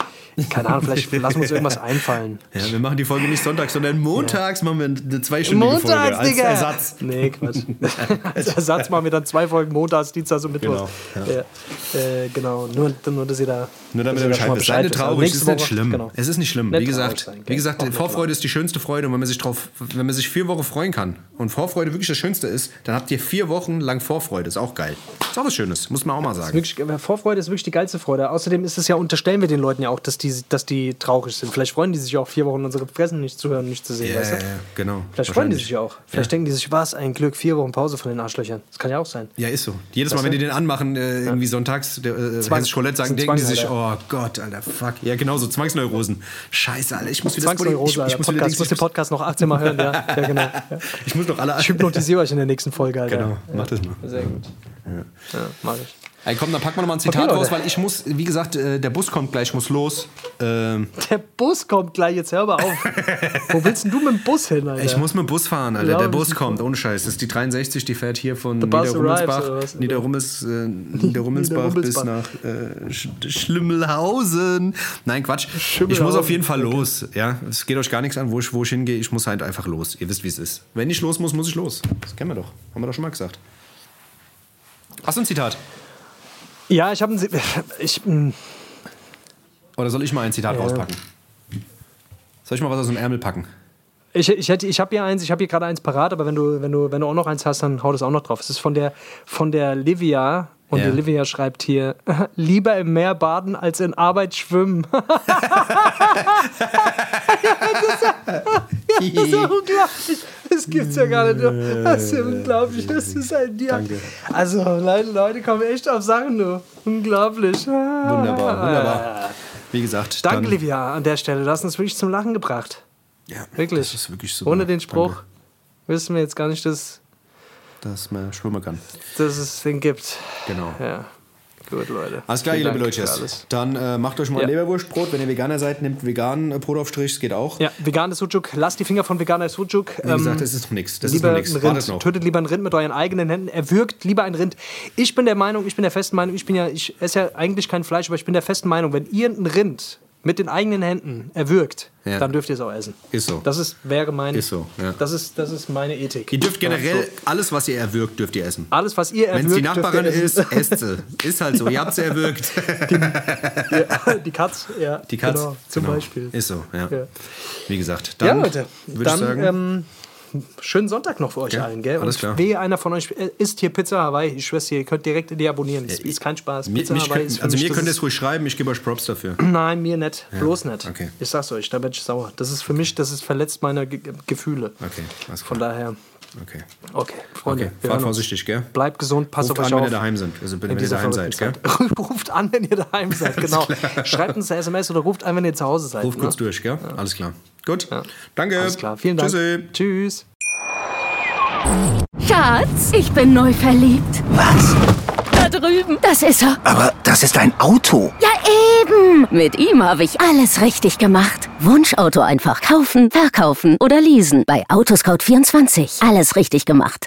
keine Ahnung, vielleicht lassen wir uns irgendwas einfallen. Ja, wir machen die Folge nicht sonntags, sondern montags machen wir eine zweistündige Folge Montags, als Digga! Ersatz. Nee, Quatsch. als Ersatz machen wir dann zwei Folgen Montags, Dienstags und Mittwochs. Genau, Ja. Äh, genau. Nur, nur, dass ihr da. Nur damit ihr ihr da schon Bescheid wisst. Also traurig, es nächste ist nicht schlimm. Genau. Es ist nicht schlimm. Nicht Wie gesagt, sein, wie gesagt Vorfreude ist die schönste Freude und wenn man sich drauf, wenn man sich vier Wochen freuen kann und Vorfreude wirklich das Schönste ist, ist, dann habt ihr vier Wochen lang Vorfreude. Ist auch geil. Ist auch was Schönes, muss man auch mal sagen. Wirklich, äh, Vorfreude ist wirklich die geilste Freude. Außerdem ist es ja, unterstellen wir den Leuten ja auch, dass die, dass die traurig sind. Vielleicht freuen die sich auch vier Wochen unsere Fressen nicht zu hören, nicht zu sehen, Ja, weißt du? ja, ja, genau. Vielleicht freuen die sich auch. Vielleicht denken die sich, was, ein Glück, vier Wochen Pause von den Arschlöchern. Das kann ja auch sein. Ja, ist so. Jedes Mal, wenn die den anmachen, äh, irgendwie sonntags, der, äh, Zwang. Heinz Scholett sagen, ist denken die sich, oh Gott, Alter, fuck. Ja, genau so, Zwangsneurosen. Scheiße, Alter, ich muss wieder Zwangsneurose, ich, ich, Alter. muss wieder. Ich muss den ich, Podcast noch 18 Mal hören, ja. ja genau. Ja. ich muss noch alle. Ich hypnotisiere euch in der nächsten Folge, Alter. Genau, mach das mal. Sehr gut. Ja, mach ich. Ey, komm, dann packen wir noch mal ein Zitat Okay, raus, weil ich muss, wie gesagt, äh, der Bus kommt gleich, ich muss los. Ähm, Der Bus kommt gleich, jetzt hör mal auf. Wo willst denn du mit dem Bus hin, Alter? ich muss mit dem Bus fahren, Alter. Ja, der Bus kommt, ohne Scheiß. Das ist die 63, die fährt hier von Niederrummelsbach? Niederrummels, äh, Niederrummelsbach bis nach äh, Sch Schlimmelhausen. Nein, Quatsch. Ich muss auf jeden Fall los. Ja, es geht euch gar nichts an, wo ich, wo ich hingehe. Ich muss halt einfach los. Ihr wisst, wie es ist. Wenn ich los muss, muss ich los. Das kennen wir doch. Haben wir doch schon mal gesagt. Hast du ein Zitat? Ja, ich habe ein. Ich, mh, Oder soll ich mal ein Zitat rauspacken? Soll ich mal was aus dem Ärmel packen? ich, ich, hätte- ich habe hier eins, ich habe hier gerade eins parat, aber wenn du, wenn, du, wenn du auch noch eins hast, dann hau das auch noch drauf. Es ist von der, von der Livia. Und Ja. die Livia schreibt hier: Lieber im Meer baden als in Arbeit schwimmen. Das ist unglaublich. Das gibt's ja gar nicht. Das ist ja unglaublich. Das ist ein Dir. Danke. Also, Leute, Leute kommen echt auf Sachen, du. Unglaublich. Wunderbar, wunderbar. Wie gesagt, Danke, Livia, an der Stelle. Du hast uns wirklich zum Lachen gebracht. Ja, Wirklich. Das ist wirklich super. Ohne den Spruch Danke, wissen wir jetzt gar nicht, dass, dass man schwimmen kann. dass es den gibt. Genau. Ja. Gut, Leute. Alles klar, ihr liebe Leute. Dann äh, macht euch mal Ja. ein Leberwurstbrot. Wenn ihr Veganer seid, nehmt veganen äh, Brotaufstrich. Es geht auch. Ja, veganes Sujuk. Lasst die Finger von veganer Sujuk. Wie gesagt, das ist noch nichts. Das ist noch nichts. Tötet lieber ein Rind mit euren eigenen Händen. Erwürgt lieber ein Rind. Ich bin der Meinung, ich bin der festen Meinung, ich bin ja, ich esse ja eigentlich kein Fleisch, aber ich bin der festen Meinung, wenn ihr ein Rind mit den eigenen Händen erwürgt, Ja. dann dürft ihr es auch essen. Ist so. Das ist, wäre mein, Ist so, ja. das, ist, das ist meine Ethik. Ihr dürft Ja, generell so. alles, was ihr erwürgt, dürft ihr essen. Alles, was ihr Wenn erwürgt, es die Nachbarin ist, esst sie. Ist halt so. Ihr habt sie erwürgt. Ja, die Katz, ja. Die Katz. Genau, zum Genau. Beispiel. Ist so, ja. Ja. Wie gesagt, Ja, dann Leute, würde ich sagen, ähm, schönen Sonntag noch für euch Ja, allen, gell? alles Und klar. wehe, einer von euch äh, isst hier Pizza Hawaii. Ich schwör's dir, ihr könnt direkt die abonnieren. Das ist kein Spaß. Pizza mich Hawaii ist also mich, mir könnt ihr es ruhig schreiben. Ich gebe euch Props dafür. Nein, mir nicht. Bloß nicht. okay. Ich sag's euch, da werd ich sauer. Das ist für mich, das ist verletzt meine Ge Gefühle. Okay, alles Von klar. daher, Okay, okay, Freunde, okay. fahrt vorsichtig, gell? Bleibt gesund, passt Ruft auf euch an, wenn auf. ihr daheim seid. Also wenn ihr daheim seid, gell? ruft an, wenn ihr daheim seid, genau. Schreibt uns eine SMS oder ruft an, wenn ihr zu Hause seid. Ruf ne? kurz durch, gell? Alles klar. Gut. Danke. Alles klar, vielen Dank. Tschüssi. Tschüss. Schatz, ich bin neu verliebt. Was? Da drüben. Das ist er. Aber das ist ein Auto. Ja, eben. Mit ihm habe ich alles richtig gemacht. Wunschauto einfach kaufen, verkaufen oder leasen. Bei Autoscout24. Alles richtig gemacht.